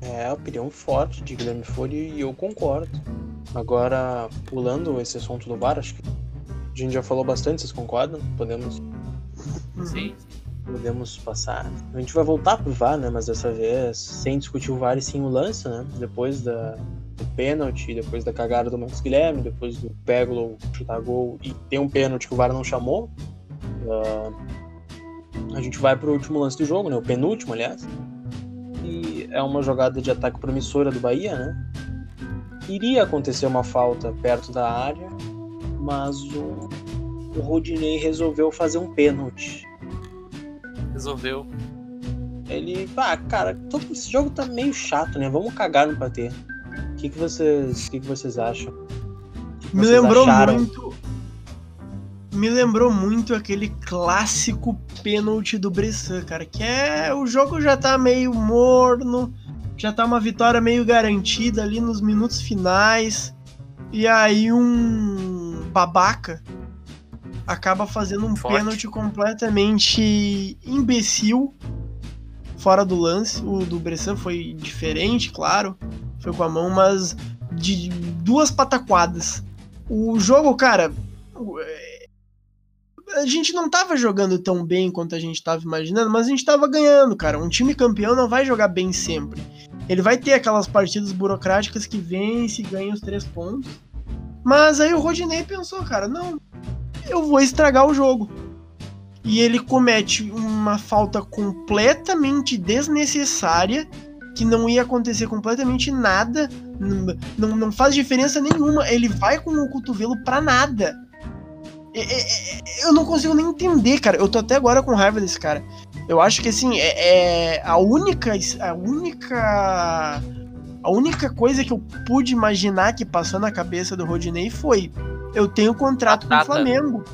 É, opinião forte de Guilherme Folha e eu concordo. Agora, pulando esse assunto do VAR, acho que a gente já falou bastante, vocês concordam? Podemos. Sim. Podemos passar. A gente vai voltar pro VAR, né? Mas dessa vez sem discutir o VAR e sim o lance, né? Depois da, do pênalti, depois da cagada do Marcos Guilherme, depois do Peglo chutar gol e tem um pênalti que o VAR não chamou. Uh, a gente vai pro último lance do jogo, né? O penúltimo, aliás. E é uma jogada de ataque promissora do Bahia, né? Iria acontecer uma falta perto da área, mas o, o Rodinei resolveu fazer um pênalti. Resolveu. Ele, ah, cara, todo esse jogo tá meio chato, né? Vamos cagar no bater que, que vocês, que, que vocês acham? Que me vocês lembrou acharam? muito. Me lembrou muito aquele clássico pênalti do Bressan, cara. Que é. O jogo já tá meio morno, já tá uma vitória meio garantida ali nos minutos finais. E aí um babaca acaba fazendo um Forte. pênalti completamente imbecil fora do lance. O do Bressan foi diferente, claro foi com a mão, mas de duas pataquadas. O jogo, cara, a gente não tava jogando tão bem quanto a gente tava imaginando, mas a gente tava ganhando, cara. Um time campeão não vai jogar bem sempre. Ele vai ter aquelas partidas burocráticas que vence e ganha os três pontos. Mas aí o Rodinei pensou, cara, não, eu vou estragar o jogo. E ele comete uma falta completamente desnecessária que não ia acontecer completamente nada, não, não faz diferença nenhuma. Ele vai com o cotovelo pra nada. É, é, é, eu não consigo nem entender, cara. Eu tô até agora com raiva desse cara. Eu acho que assim, é, é a única. A única. A única coisa que eu pude imaginar que passou na cabeça do Rodinei foi: eu tenho contrato com o Flamengo.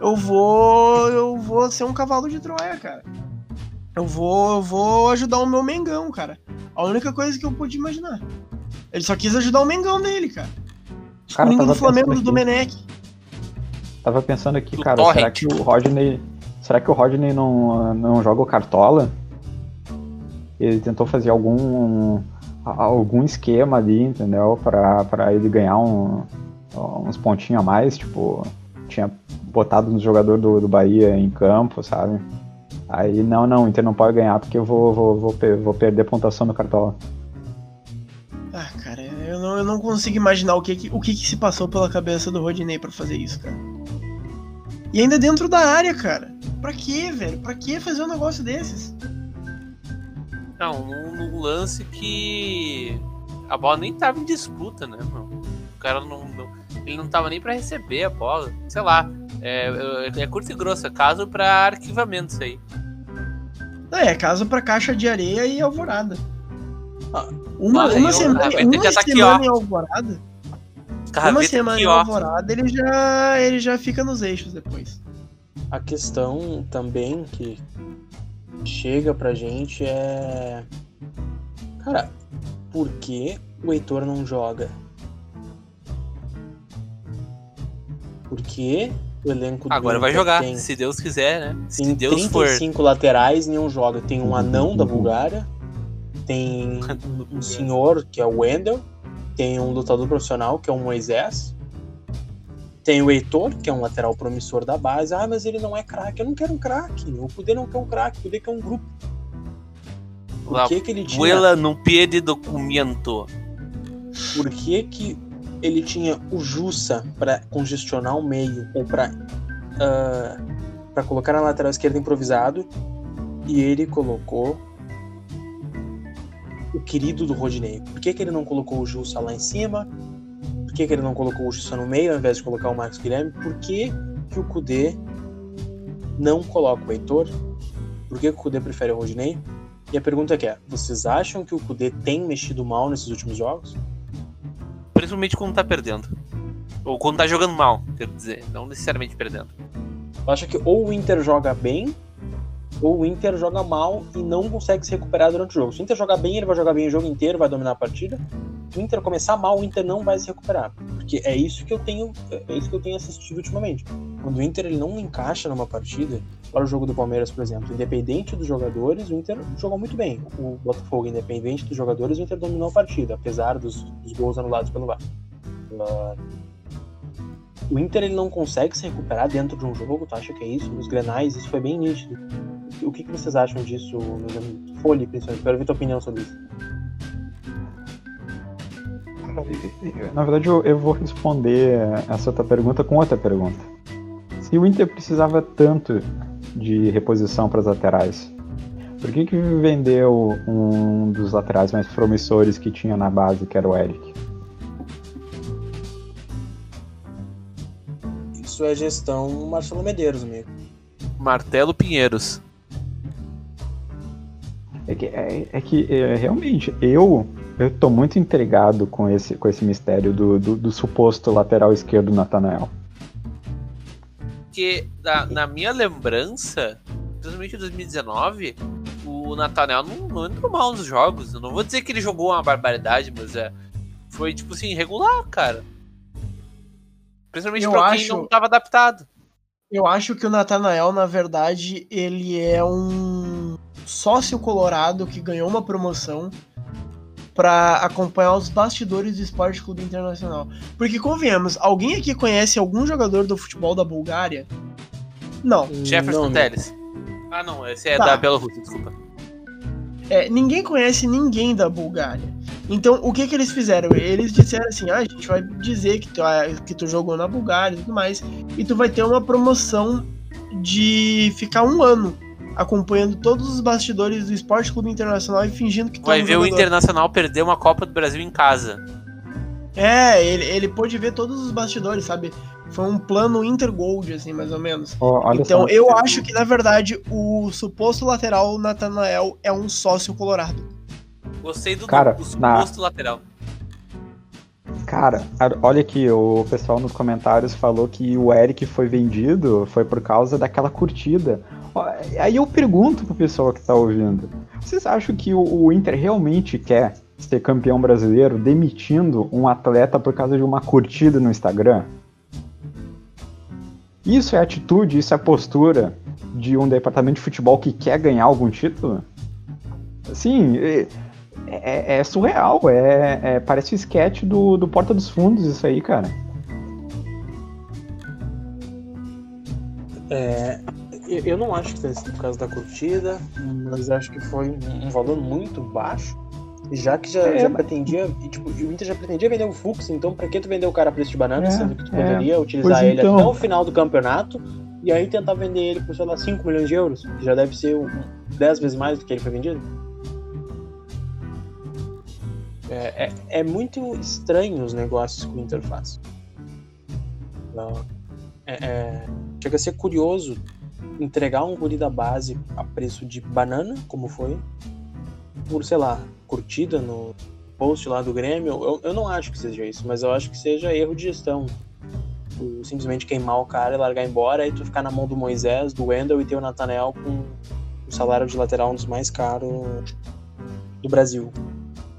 Eu vou. Eu vou ser um cavalo de Troia, cara. Eu vou, eu vou ajudar o meu Mengão, cara. A única coisa que eu pude imaginar. Ele só quis ajudar o Mengão dele, cara. cara do Flamengo do Domenech. Tava pensando aqui, do cara, Torrent. será que o Rodney. Será que o Rodney não, não joga o Cartola? Ele tentou fazer algum algum esquema ali, entendeu? Pra, pra ele ganhar um, uns pontinhos a mais, tipo, tinha botado no jogador do, do Bahia em campo, sabe? Aí, não, não, o Inter não pode ganhar porque eu vou, vou, vou, vou perder pontuação no Cartola. Ah, cara, eu não, eu não consigo imaginar o que, o que, que se passou pela cabeça do Rodinei para fazer isso, cara. E ainda dentro da área, cara. Pra quê, velho? Pra que fazer um negócio desses? Não, num, num, lance que a bola nem tava em disputa, né, mano? O cara não, não ele não tava nem para receber a bola. Sei lá. É, é, é curto e grosso, é caso para arquivamento isso aí. É, caso para caixa de areia e alvorada. Ah, uma, uma semana, uma tá semana em alvorada. Uma semana em alvorada, ele já, ele já fica nos eixos depois. A questão também que chega pra gente é. Cara, por que o Heitor não joga? Por que o elenco do Agora vai jogar, tem, se Deus quiser, né? Se tem Deus for. 35 laterais nenhum joga. Tem um anão da Bulgária, tem [laughs] um senhor que é o Wendel, tem um lutador profissional que é o Moisés, tem o Heitor, que é um lateral promissor da base. Ah, mas ele não é craque. Eu não quero um craque. O Kudê não quer um craque, o Kudê quer um grupo. Por La que, que ele tinha Vuela no pie de documento. por que, que ele tinha o Jussa para congestionar o meio ou para para colocar na lateral esquerda improvisado e ele colocou o querido do Rodinei. Por que, que ele não colocou o Jussa lá em cima? Por que, que ele não colocou o Jussa no meio ao invés de colocar o Marcos Guilherme? Por que, que o Kudê não coloca o Heitor? Por que, que o Kudê prefere o Rodinei? E a pergunta que é: vocês acham que o Kudê tem mexido mal nesses últimos jogos? Principalmente quando tá perdendo. Ou quando tá jogando mal, quero dizer. Não necessariamente perdendo. Eu acho que ou o Inter joga bem, ou o Inter joga mal e não consegue se recuperar durante o jogo. Se o Inter jogar bem, ele vai jogar bem o jogo inteiro, vai dominar a partida. Se o Inter começar mal, o Inter não vai se recuperar. Porque é isso que eu tenho, é isso que eu tenho assistido ultimamente. Quando o Inter ele não encaixa numa partida, para o jogo do Palmeiras, por exemplo, independente dos jogadores, o Inter jogou muito bem. O Botafogo, independente dos jogadores, o Inter dominou a partida, apesar dos, dos gols anulados pelo VAR. O Inter ele não consegue se recuperar dentro de um jogo, tu acha que é isso? Nos Grenais, isso foi bem nítido. O que, que vocês acham disso, amigos? Folhe, principalmente. Quero ver tua opinião sobre isso. Na verdade, eu, eu vou responder essa tua pergunta com outra pergunta. Se o Inter precisava tanto de reposição para as laterais, por que, que vendeu um dos laterais mais promissores que tinha na base, que era o Eric? Isso é gestão Marcelo Medeiros, amigo. Martelo Pinheiros. É que, é, é que é, realmente eu eu tô muito intrigado com esse, com esse mistério do, do, do suposto lateral esquerdo Natanael. Porque na, na minha lembrança, principalmente em 2019, o Nathanael não, não entrou mal nos jogos. Eu não vou dizer que ele jogou uma barbaridade, mas é, foi tipo assim, regular, cara. Principalmente Eu pra quem acho- não tava adaptado. Eu acho que o Natanael, na verdade, ele é um sócio colorado que ganhou uma promoção pra acompanhar os bastidores do Esporte Clube Internacional. Porque, convenhamos, alguém aqui conhece algum jogador do futebol da Bulgária? Não. Jefferson não, Teles. Ah, não, esse é Tá. da Bielorrússia, desculpa. É, ninguém conhece ninguém da Bulgária. Então, o que que eles fizeram? Eles disseram assim, ah, a gente vai dizer que tu, ah, que tu jogou na Bulgária e tudo mais, e tu vai ter uma promoção de ficar um ano acompanhando todos os bastidores do Esporte Clube Internacional e fingindo que é Vai um ver o jogador. Internacional perder uma Copa do Brasil em casa. É, ele, ele pôde ver todos os bastidores, sabe? Foi um plano Intergold, assim, mais ou menos. Olha então, eu acho que, na verdade, o suposto lateral Natanael é um sócio colorado. Gostei do, Cara, do na- suposto lateral. Cara, olha aqui, o pessoal nos comentários falou que o Eric foi vendido foi por causa daquela curtida. Aí eu pergunto pro pessoal que tá ouvindo: vocês acham que o, o Inter realmente quer ser campeão brasileiro demitindo um atleta por causa de uma curtida no Instagram? Isso é atitude, isso é postura de um departamento de futebol que quer ganhar algum título? Sim, é, é- é surreal, é, é- parece o sketch do, do Porta dos Fundos isso aí, cara. É, eu não acho que tenha sido por causa da curtida, mas acho que foi um valor muito baixo. Já que já, É, já pretendia, tipo, o Inter já pretendia vender o Fux, então pra que tu vender o cara a preço de banana, É, sendo que tu é. poderia utilizar Pois ele então. até o final do campeonato e aí tentar vender ele por, sei lá, 5 milhões de euros, que já deve ser um, 10 vezes mais do que ele foi vendido? É, é, é muito estranho os negócios que o Inter faz. Não. É, é- chega a ser curioso entregar um guri da base a preço de banana, como foi, por, sei lá, curtida no post lá do Grêmio. Eu, eu não acho que seja isso, mas eu acho que seja erro de gestão. Tu simplesmente queimar o cara e largar embora, e tu ficar na mão do Moisés, do Wendel e ter o Nathanael com o salário de lateral um dos mais caros do Brasil.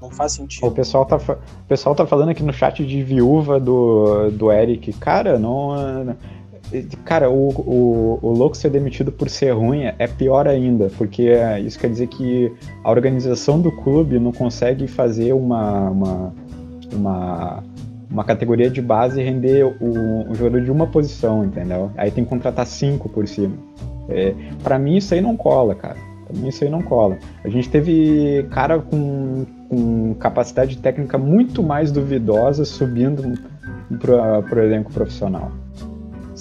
Não faz sentido. O pessoal tá, o pessoal tá falando aqui no chat de viúva do, do Eric. Cara, não. Cara, o, o, o louco ser demitido por ser ruim é pior ainda, porque isso quer dizer que a organização do clube não consegue fazer uma, uma, uma, uma categoria de base render o, o jogador de uma posição, entendeu? Aí tem que contratar cinco por cima. É, para mim isso aí não cola, cara. Pra mim isso aí não cola. A gente teve cara com, com capacidade técnica muito mais duvidosa subindo pro, pro elenco profissional.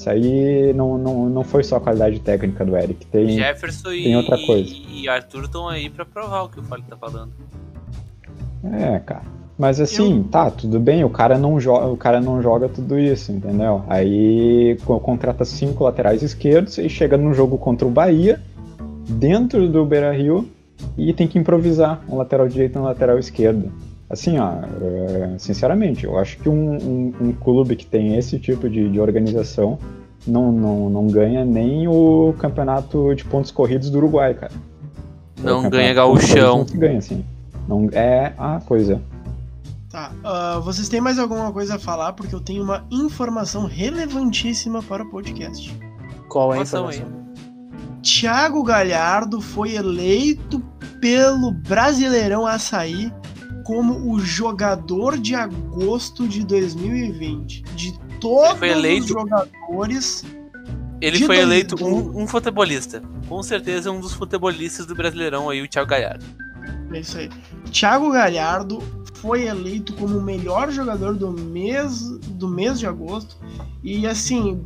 Isso aí não, não, não foi só a qualidade técnica do Eric. Tem, Jefferson tem outra coisa. e Arthur estão aí pra provar o que o Fábio tá falando. É, cara. Mas assim, eu... tá, tudo bem, o cara não joga, o cara não joga tudo isso, entendeu? Aí contrata cinco laterais esquerdos e chega no jogo contra o Bahia, dentro do Beira Rio, e tem que improvisar um lateral direito e um lateral esquerdo. Assim, ó, é, sinceramente, eu acho que um, um, um clube que tem esse tipo de, de organização não, não, não ganha nem o campeonato de pontos corridos do Uruguai, cara. Não ganha gauchão. Não ganha, assim. Não, é a coisa. Tá, uh, vocês têm mais alguma coisa a falar? Porque eu tenho uma informação relevantíssima para o podcast. Qual é a informação? Tiago Galhardo foi eleito pelo Brasileirão Açaí como o jogador de agosto de 2020. De todos eleito... os jogadores. Ele foi eleito um, um, futebolista. Com certeza um dos futebolistas do Brasileirão aí, o Thiago Galhardo. É isso aí. Thiago Galhardo foi eleito como o melhor jogador do mês, do mês de agosto. E assim,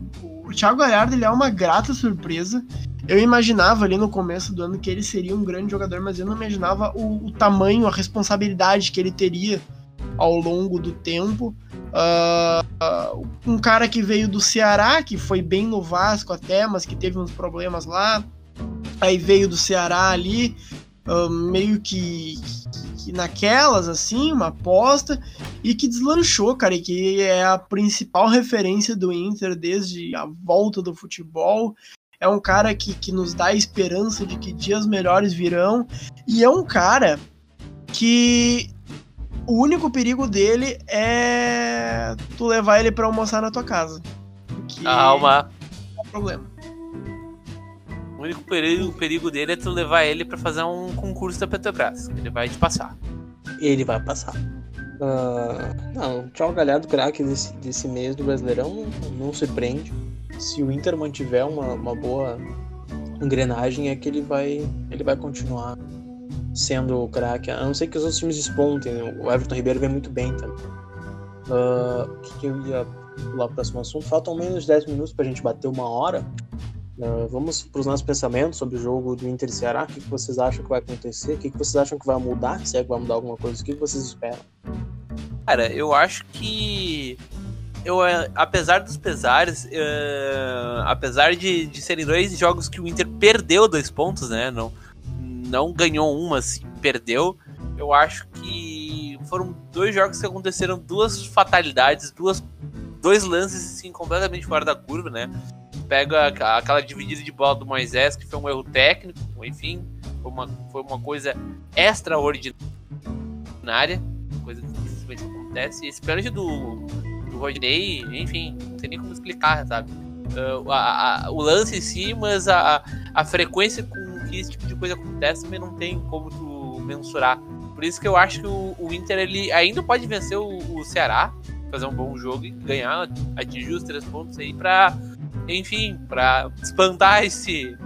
o Thiago Galhardo ele é uma grata surpresa. Eu imaginava ali no começo do ano que ele seria um grande jogador, mas eu não imaginava o, o tamanho, a responsabilidade que ele teria ao longo do tempo. Uh, um cara que veio do Ceará, que foi bem no Vasco até, mas que teve uns problemas lá. Aí veio do Ceará ali, uh, meio que, que, naquelas, assim, uma aposta, e que deslanchou, cara, e que é a principal referência do Inter desde a volta do futebol é um cara que, que nos dá esperança de que dias melhores virão, e é um cara que o único perigo dele é tu levar ele para almoçar na tua casa. Calma. Não é problema. Único perigo, perigo dele é tu levar ele para fazer um concurso da Petrobras. Ele vai te passar. Ele vai passar. Uh, não, tchau galhado craque desse, desse mês do Brasileirão não, se prende se o Inter mantiver uma, uma boa engrenagem, é que ele vai, ele vai continuar sendo o craque. A não ser que os outros times despontem. Né? O Everton Ribeiro vem muito bem também. Uh, o que, que eu ia pular para o próximo assunto? Faltam menos de 10 minutos para a gente bater uma hora. Uh, vamos para os nossos pensamentos sobre o jogo do Inter Ceará. O que, que vocês acham que vai acontecer? O que, que vocês acham que vai mudar? Se é que vai mudar alguma coisa, o que, que vocês esperam? Cara, eu acho que eu, é, apesar dos pesares, uh, apesar de, de serem dois jogos que o Inter perdeu dois pontos, né? Não, não ganhou uma, assim, perdeu. Eu acho que foram dois jogos que aconteceram duas fatalidades, duas, dois lances assim, completamente fora da curva, né? Pega aquela dividida de bola do Moisés, que foi um erro técnico, enfim, foi uma, foi uma coisa extraordinária, coisa que dificilmente acontece. Esse pênalti do, do Rodney, enfim, não tem nem como explicar, sabe? Uh, a, a, o lance em si, mas a, a frequência com que esse tipo de coisa acontece também não tem como tu mensurar. Por isso que eu acho que o, o Inter ele ainda pode vencer o, o, Ceará, fazer um bom jogo e ganhar, atingir os três pontos aí pra, enfim, pra espantar esse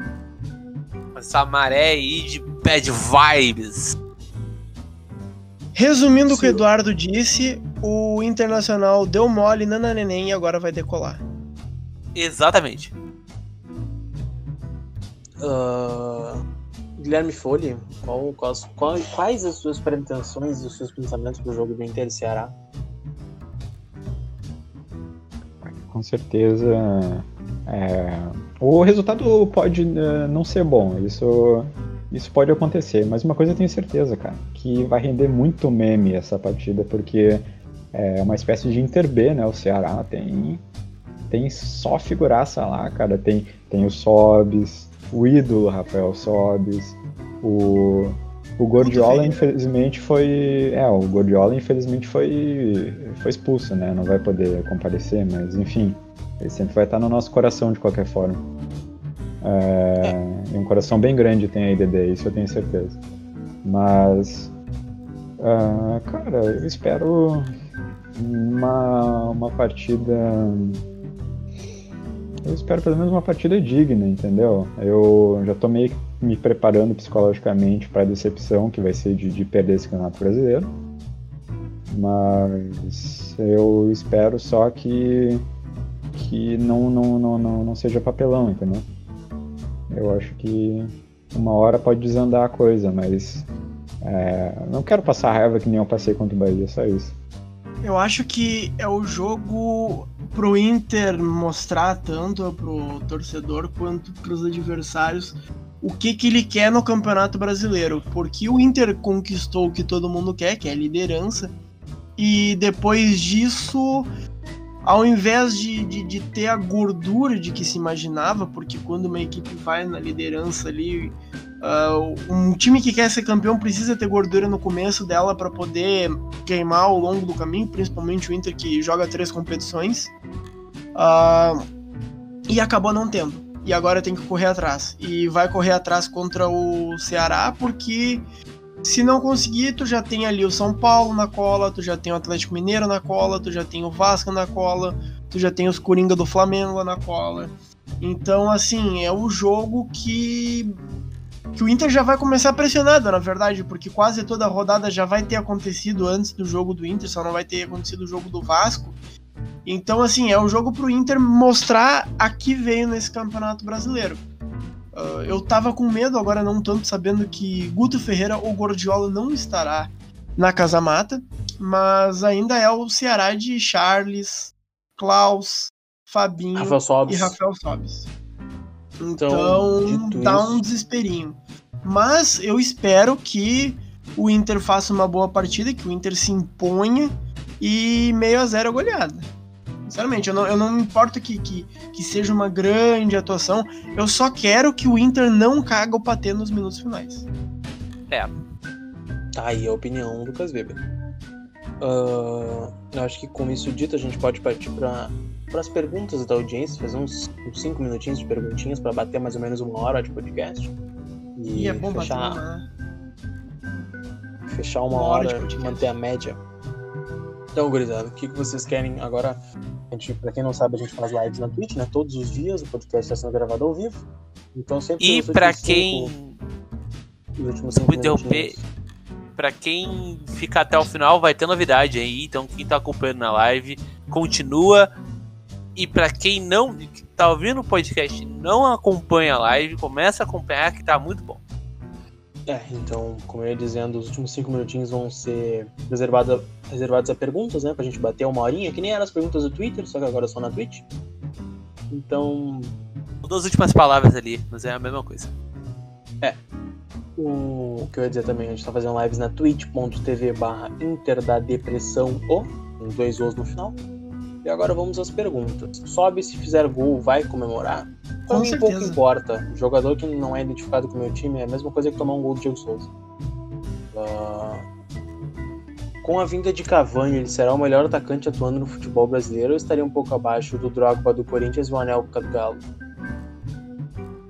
essa maré aí de bad vibes. Resumindo Sim. o que o Eduardo disse, o Internacional deu mole na neném e agora vai decolar. Exatamente. Uh, Guilherme Folli, qual, quais, qual, quais as suas pretensões e os seus pensamentos pro jogo do Inter e Ceará? Com certeza. É, o resultado pode uh, não ser bom, isso isso pode acontecer, mas uma coisa eu tenho certeza, cara, que vai render muito meme essa partida, porque é uma espécie de Inter B, né? O Ceará tem tem só figuraça lá, cara. Tem, tem o Sobis, o ídolo Rafael Sobis, o, o Gordiola infelizmente foi. É, o Gordiola infelizmente foi, foi expulso, né? Não vai poder comparecer, mas enfim, ele sempre vai estar no nosso coração de qualquer forma. É, um coração bem grande tem a IDD, isso eu tenho certeza. Mas, uh, cara, eu espero uma, uma partida. Eu espero pelo menos uma partida digna, entendeu? Eu já tô meio me preparando psicologicamente para a decepção que vai ser de, de perder esse campeonato brasileiro. Mas eu espero só que, que não, não, não, não, não seja papelão, entendeu? Eu acho que uma hora pode desandar a coisa, mas é, não quero passar raiva que nem eu passei contra o Bahia, só isso. Eu acho que é o jogo pro Inter mostrar tanto pro torcedor quanto pros adversários o que, que ele quer no Campeonato Brasileiro. Porque o Inter conquistou o que todo mundo quer, que é a liderança. E depois disso, ao invés de, de, de ter a gordura de que se imaginava, porque quando uma equipe vai na liderança ali Uh, um time que quer ser campeão precisa ter gordura no começo dela para poder queimar ao longo do caminho, principalmente o Inter que joga três competições. Uh, e acabou não tendo. E agora tem que correr atrás. E vai correr atrás contra o Ceará, porque se não conseguir, tu já tem ali o São Paulo na cola, tu já tem o Atlético Mineiro na cola, tu já tem o Vasco na cola, tu já tem os Coringa do Flamengo na cola. Então, assim, é o jogo que que o Inter já vai começar pressionado, na verdade, porque quase toda a rodada já vai ter acontecido antes do jogo do Inter, só não vai ter acontecido o jogo do Vasco. Então, assim, é o jogo pro Inter mostrar a que veio nesse Campeonato Brasileiro. Uh, eu tava com medo, agora não tanto, sabendo que Guto Ferreira ou Gordiola não estará na Casa Mata, mas ainda é o Ceará de Charles, Klaus, Fabinho Rafael e Rafael Sobis. Então, então dá um desesperinho. Mas eu espero que o Inter faça uma boa partida, que o Inter se imponha e meio a zero goleada. Sinceramente, eu não, eu não me importo que, que, que seja uma grande atuação, eu só quero que o Inter não caga o patê nos minutos finais. É. Tá aí a opinião do Lucas Weber. Uh, eu acho que com isso dito a gente pode partir para para as perguntas da audiência, fazer uns 5 minutinhos de perguntinhas para bater mais ou menos uma hora de podcast. E, e é bom fechar, bater uma... fechar uma, uma hora, hora manter a média. Então, gurizada, o que, que vocês querem agora? A gente, pra quem não sabe, a gente faz lives na Twitch, né? Todos os dias, o podcast está sendo gravado ao vivo. Então sempre. E para quem. Cinco, cinco interromper, para quem ficar até o final, vai ter novidade aí. Então, quem tá acompanhando na live, continua e para quem não tá ouvindo o podcast não acompanha a live, começa a acompanhar que tá muito bom. É, então, como eu ia dizendo, os últimos cinco minutinhos vão ser reservados a, reservados a perguntas, né? Pra gente bater uma horinha, que nem eram as perguntas do Twitter, só que agora só na Twitch. Então. Mudou as últimas palavras ali, mas é a mesma coisa. É. O, que eu ia dizer também, a gente tá fazendo lives na twitch.tv barra Inter da Depressão O, com dois O's no final. E agora vamos às perguntas. Sobe se fizer gol, vai comemorar? Pra mim pouco importa. O jogador que não é identificado com o meu time é a mesma coisa que tomar um gol do Diego Souza. Uh... Com a vinda de Cavani, ele será o melhor atacante atuando no futebol brasileiro ou estaria um pouco abaixo do Drogba do Corinthians e o Anelka do Galo?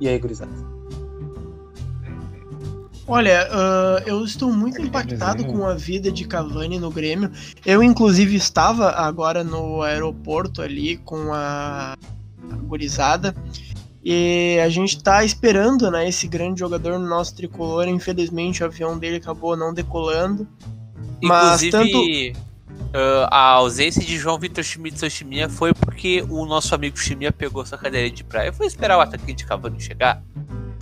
E aí, gurizada? Olha, uh, eu estou muito impactado com a vida de Cavani no Grêmio. Eu, inclusive, estava agora no aeroporto ali com a, a gurizada. E a gente está esperando, né, esse grande jogador no nosso tricolor. Infelizmente, o avião dele acabou não decolando. Mas tanto... Uh, a ausência de João Vitor Schmidt Sochimia foi porque o nosso amigo Chimia pegou sua cadeira de praia. Foi esperar o atacante Cavani chegar?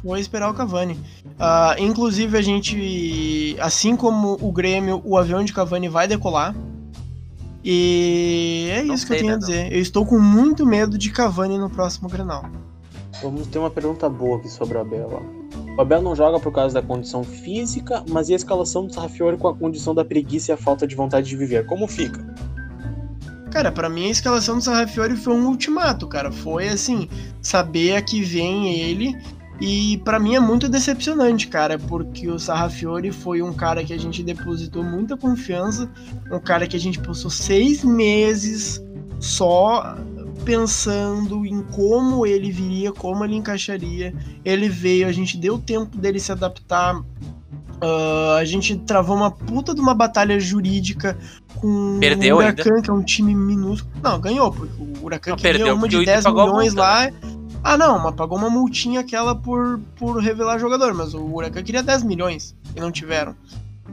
Foi esperar o Cavani. Uh, inclusive, a gente, assim como o Grêmio, o avião de Cavani vai decolar. E é não isso que eu tenho né, a dizer. Não. Eu estou com muito medo de Cavani no próximo Grenal. Vamos ter uma pergunta boa aqui sobre o Abel. O Abel não joga por causa da condição física, mas e a escalação do Sarrafiori com a condição da preguiça e a falta de vontade de viver? Como fica? Cara, para mim a escalação do Sarrafiori foi um ultimato, cara. Foi assim, saber a que vem ele E para mim é muito decepcionante, cara, porque o Sarrafiori foi um cara que a gente depositou muita confiança, um cara que a gente passou seis meses só pensando em como ele viria, como ele encaixaria. Ele veio, a gente deu tempo dele se adaptar. Uh, a gente travou uma puta de uma batalha jurídica com Perdeu o Huracan, ainda? que é um time minúsculo. Não, ganhou, porque o Huracan Não, queria perdeu uma de o Inter 10 pagou a milhões multa, lá. Ah, não, mas pagou uma multinha aquela por, por revelar jogador, mas o Huracan queria 10 milhões e não tiveram.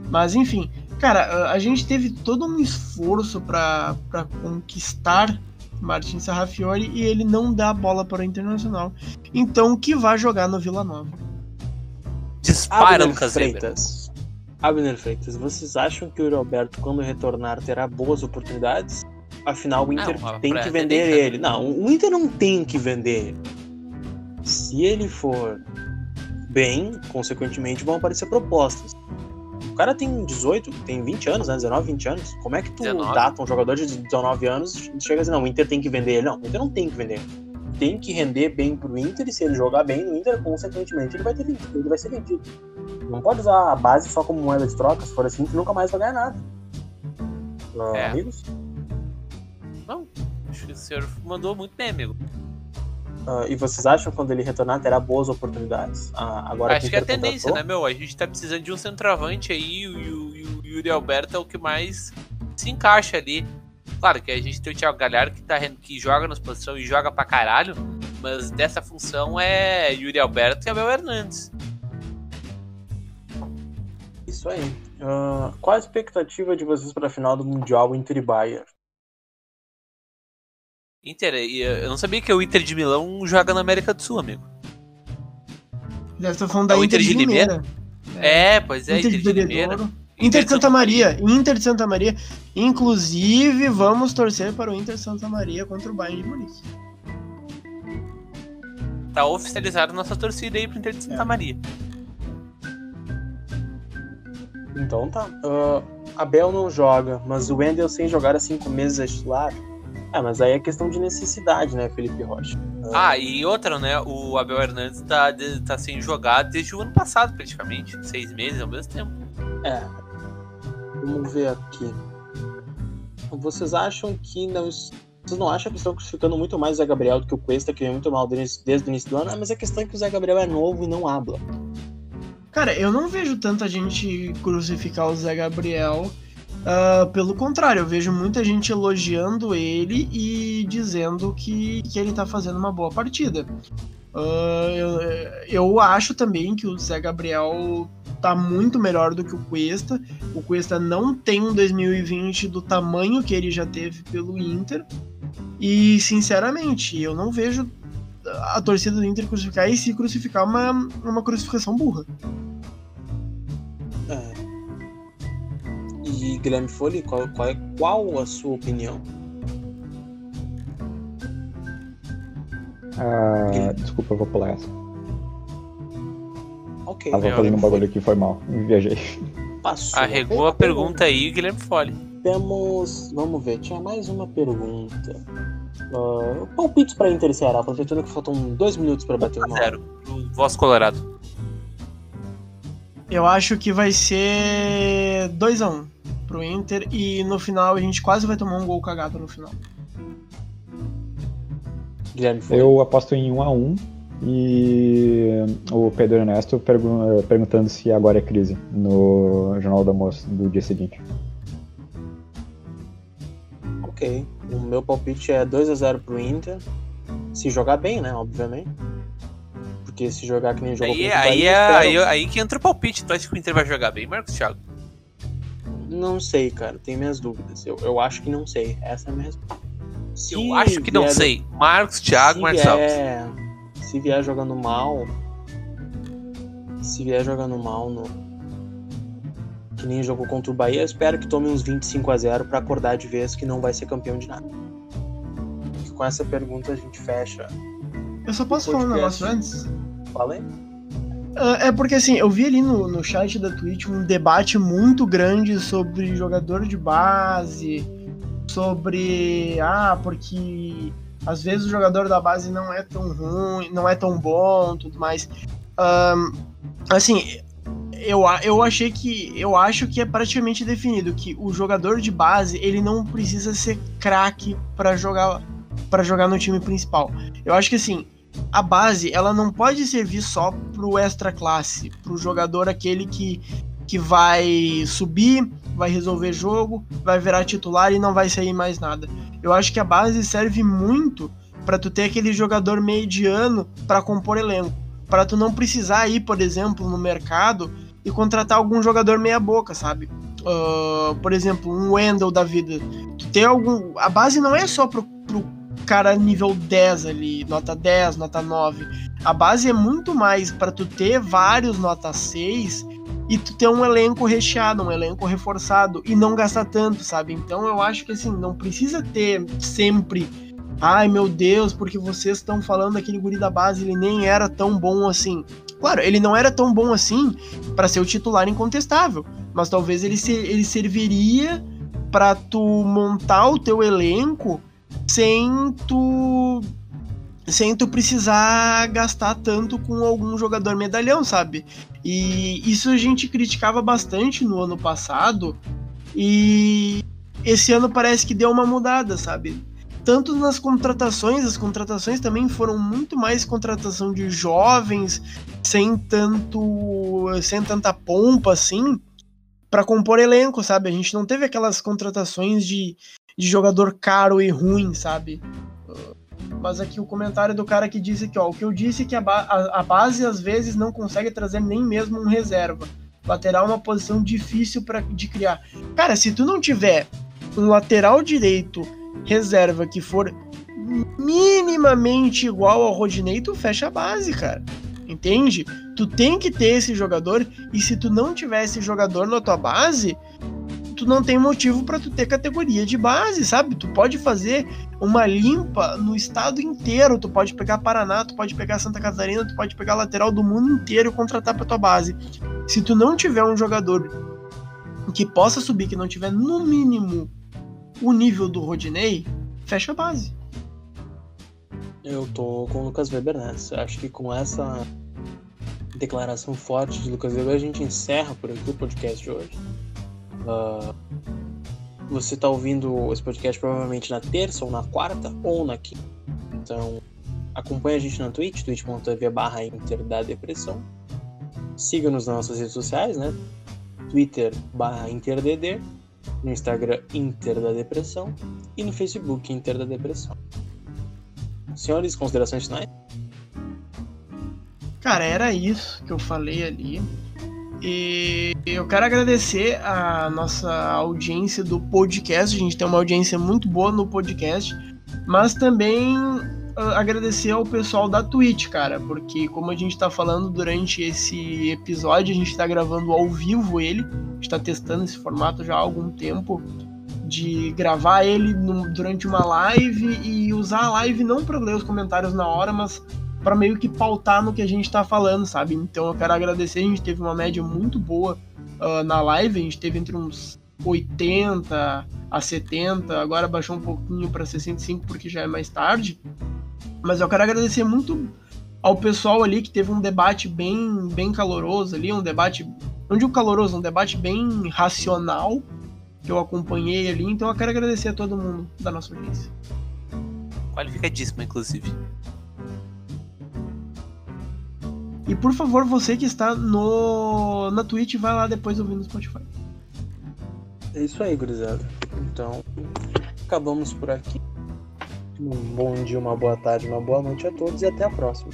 Mas enfim, cara, a gente teve todo um esforço para conquistar Martin Sarrafiori e ele não dá a bola para o Internacional. Então que vá jogar no Vila Nova. Dispara, Abner Lucas. Freitas. Abner Freitas, vocês acham que o Roberto, quando retornar, terá boas oportunidades? Afinal, o Inter Não, tem pra- que tem vender que- ele. Não, o Inter não tem que vender ele. Se ele for bem, consequentemente vão aparecer propostas. O cara tem 18, tem 20 anos, né? 19, 20 anos. Como é que tu 19. data um jogador de 19 anos e chega assim, não, o Inter tem que vender ele? Não, o Inter não tem que vender ele. Tem que render bem pro Inter e se ele jogar bem no Inter, consequentemente ele vai, ter vendido, ele vai ser vendido. Não pode usar a base só como moeda de troca, se for assim, tu nunca mais vai ganhar nada. Ah, É. Amigos? Não, acho que o senhor mandou muito bem, amigo. Ah, e vocês acham que quando ele retornar terá boas oportunidades? Ah, agora acho que é a tendência, né, meu? A gente tá precisando de um centroavante aí e o, e o- Yuri Alberto é o que mais se encaixa ali. Claro que a gente tem o Thiago Galhardo que, tá, que joga nas posições e joga pra caralho, mas dessa função é Yuri Alberto e Abel Hernandes. Isso aí. Ah, qual a expectativa de vocês para a final do Mundial Inter e Bayern? Inter, eh, eu não sabia que o Inter de Milão joga na América do Sul, amigo. Deve estar falando da É Inter, Inter de de Limeira. É, pois é, Inter, Inter, de de Limeira. Inter de Santa Maria. Inter de Santa Maria. Inclusive, vamos torcer para o Inter de Santa Maria contra o Bayern de Munique. Tá oficializada a nossa torcida aí pro Inter de Santa É. Maria. Então tá. Ah, Abel não joga, mas o Wendel sem jogar há cinco meses é titular. Ah, mas aí é questão de necessidade, né, Felipe Rocha? Ah, e outra, né? O Abel Hernandes tá, tá sem jogar desde o ano passado, praticamente. Seis meses ao mesmo tempo. É. Vamos ver aqui. Vocês acham que não. Vocês não acham que estão crucificando muito mais o Zé Gabriel do que o Cuesta, que vem muito mal desde, desde o início do ano? Ah, mas a questão é que o Zé Gabriel é novo e não habla. Cara, eu não vejo tanta gente crucificar o Zé Gabriel. Ah, pelo contrário, eu vejo muita gente elogiando ele e dizendo que, que ele tá fazendo uma boa partida. Ah, eu, eu acho também que o Zé Gabriel tá muito melhor do que o Cuesta. O Cuesta não tem um 2020 do tamanho que ele já teve pelo Inter. E, sinceramente, eu não vejo a torcida do Inter crucificar e se crucificar uma, uma crucificação burra. E Guilherme Folli, qual, qual, é, qual a sua opinião? Ah, desculpa, eu vou pular essa. Ok. Tava meu, fazendo um bagulho aqui, foi mal. Viajei. Passou. Arregou a pergunta aí, Guilherme Fole. Temos. Vamos ver, tinha mais uma pergunta. Uh, palpites para Inter e Ceará, aproveitando que faltam dois minutos para bater uma hora. Zero. Voz Colorado. Eu acho que vai ser 2x1 pro Inter e no final a gente quase vai tomar um gol cagado no final. Eu aposto em 1 a 1 e o Pedro Ernesto pergun- perguntando se agora é crise no Jornal do Almoço do dia seguinte. Ok. O meu palpite é 2x0 pro Inter. Se jogar bem, né? Obviamente. Porque se jogar que nem jogou Aí, contra o aí, Bahia, é, aí, aí que entra o palpite. Tu acha que o Inter vai jogar bem, Marcos Thiago? Não sei, cara. Tenho minhas dúvidas. Eu, eu acho que não sei. Essa é a minha resposta. Se Eu acho que não vier- sei. Marcos Thiago, se Marcos Alves. vier, se vier jogando mal, se vier jogando mal no que nem jogou contra o Bahia, eu espero que tome uns 25 a 0 pra acordar de vez que não vai ser campeão de nada. E com essa pergunta a gente fecha. Eu só posso falar um negócio antes? Falei? Ah, É porque assim, eu vi ali no, no chat da Twitch um debate muito grande sobre jogador de base, sobre. Ah, porque Às vezes o jogador da base não é tão ruim, não é tão bom, tudo mais. Assim, eu, eu achei que eu acho que é praticamente definido que o jogador de base ele não precisa ser craque para jogar para jogar no time principal. Eu acho que assim a base ela não pode servir só pro extra classe, pro jogador aquele que que vai subir, vai resolver jogo, vai virar titular e não vai sair mais nada. Eu acho que a base serve muito para tu ter aquele jogador mediano para compor elenco, para tu não precisar ir, por exemplo, no mercado e contratar algum jogador meia boca, sabe? Uh, por exemplo, um Wendell da vida. Tu tem algum, a base não é só pro, cara nível 10 ali, nota 10, nota 9. A base é muito mais para tu ter vários nota 6 e tu ter um elenco recheado, um elenco reforçado e não gastar tanto, sabe? Então eu acho que assim, não precisa ter sempre ai meu Deus, porque vocês estão falando daquele guri da base, ele nem era tão bom assim. Claro, ele não era tão bom assim para ser o titular incontestável, mas talvez ele, se, ele serviria para tu montar o teu elenco sem tu sem tu precisar gastar tanto com algum jogador medalhão, sabe? E isso a gente criticava bastante no ano passado e esse ano parece que deu uma mudada, sabe? Tanto nas contratações, as contratações também foram muito mais contratação de jovens, sem tanto sem tanta pompa assim, para compor elenco, sabe? A gente não teve aquelas contratações de, de jogador caro e ruim, sabe? Mas aqui o comentário do cara que disse que, ó, o que eu disse é que a, ba a, a base às vezes não consegue trazer nem mesmo um reserva. Lateral é uma posição difícil para de criar. Cara, se tu não tiver um lateral direito reserva que for minimamente igual ao Rodinei, tu fecha a base, cara. Entende? Tu tem que ter esse jogador e se tu não tiver esse jogador na tua base, tu não tem motivo para tu ter categoria de base, sabe? Tu pode fazer uma limpa no estado inteiro, tu pode pegar Paraná, tu pode pegar Santa Catarina, tu pode pegar lateral do mundo inteiro e contratar para tua base. Se tu não tiver um jogador que possa subir, que não tiver no mínimo o nível do Rodinei, fecha a base. Eu tô com o Lucas Weber nessa. Acho que com essa declaração forte de Lucas Weber a gente encerra por aqui o podcast de hoje. Uh, você está ouvindo esse podcast provavelmente na terça ou na quarta ou na quinta. Então, acompanhe a gente na Twitch, twitch.tv barra da Depressão. Siga-nos nas nossas redes sociais, né? Twitter barra InterDD, no Instagram Inter da Depressão e no Facebook Inter da Depressão. Senhores, considerações finais? Cara, era isso que eu falei ali. E eu quero agradecer a nossa audiência do podcast. A gente tem uma audiência muito boa no podcast, mas também uh, agradecer ao pessoal da Twitch, cara, porque como a gente está falando durante esse episódio, a gente está gravando ao vivo ele, a gente está testando esse formato já há algum tempo de gravar ele no, durante uma live e usar a live não para ler os comentários na hora, mas para meio que pautar no que a gente tá falando, sabe? Então eu quero agradecer, a gente teve uma média muito boa uh, na live, a gente teve entre uns 80 a 70, agora baixou um pouquinho para 65 porque já é mais tarde. Mas eu quero agradecer muito ao pessoal ali que teve um debate bem, bem caloroso ali, um debate, não digo caloroso, um debate bem racional que eu acompanhei ali. Então eu quero agradecer a todo mundo da nossa audiência. Qualificadíssimo, inclusive. E por favor, você que está no na Twitch, vai lá depois ouvir no Spotify. É isso aí, gurizada. Então, acabamos por aqui. Um bom dia, uma boa tarde, uma boa noite a todos e até a próxima.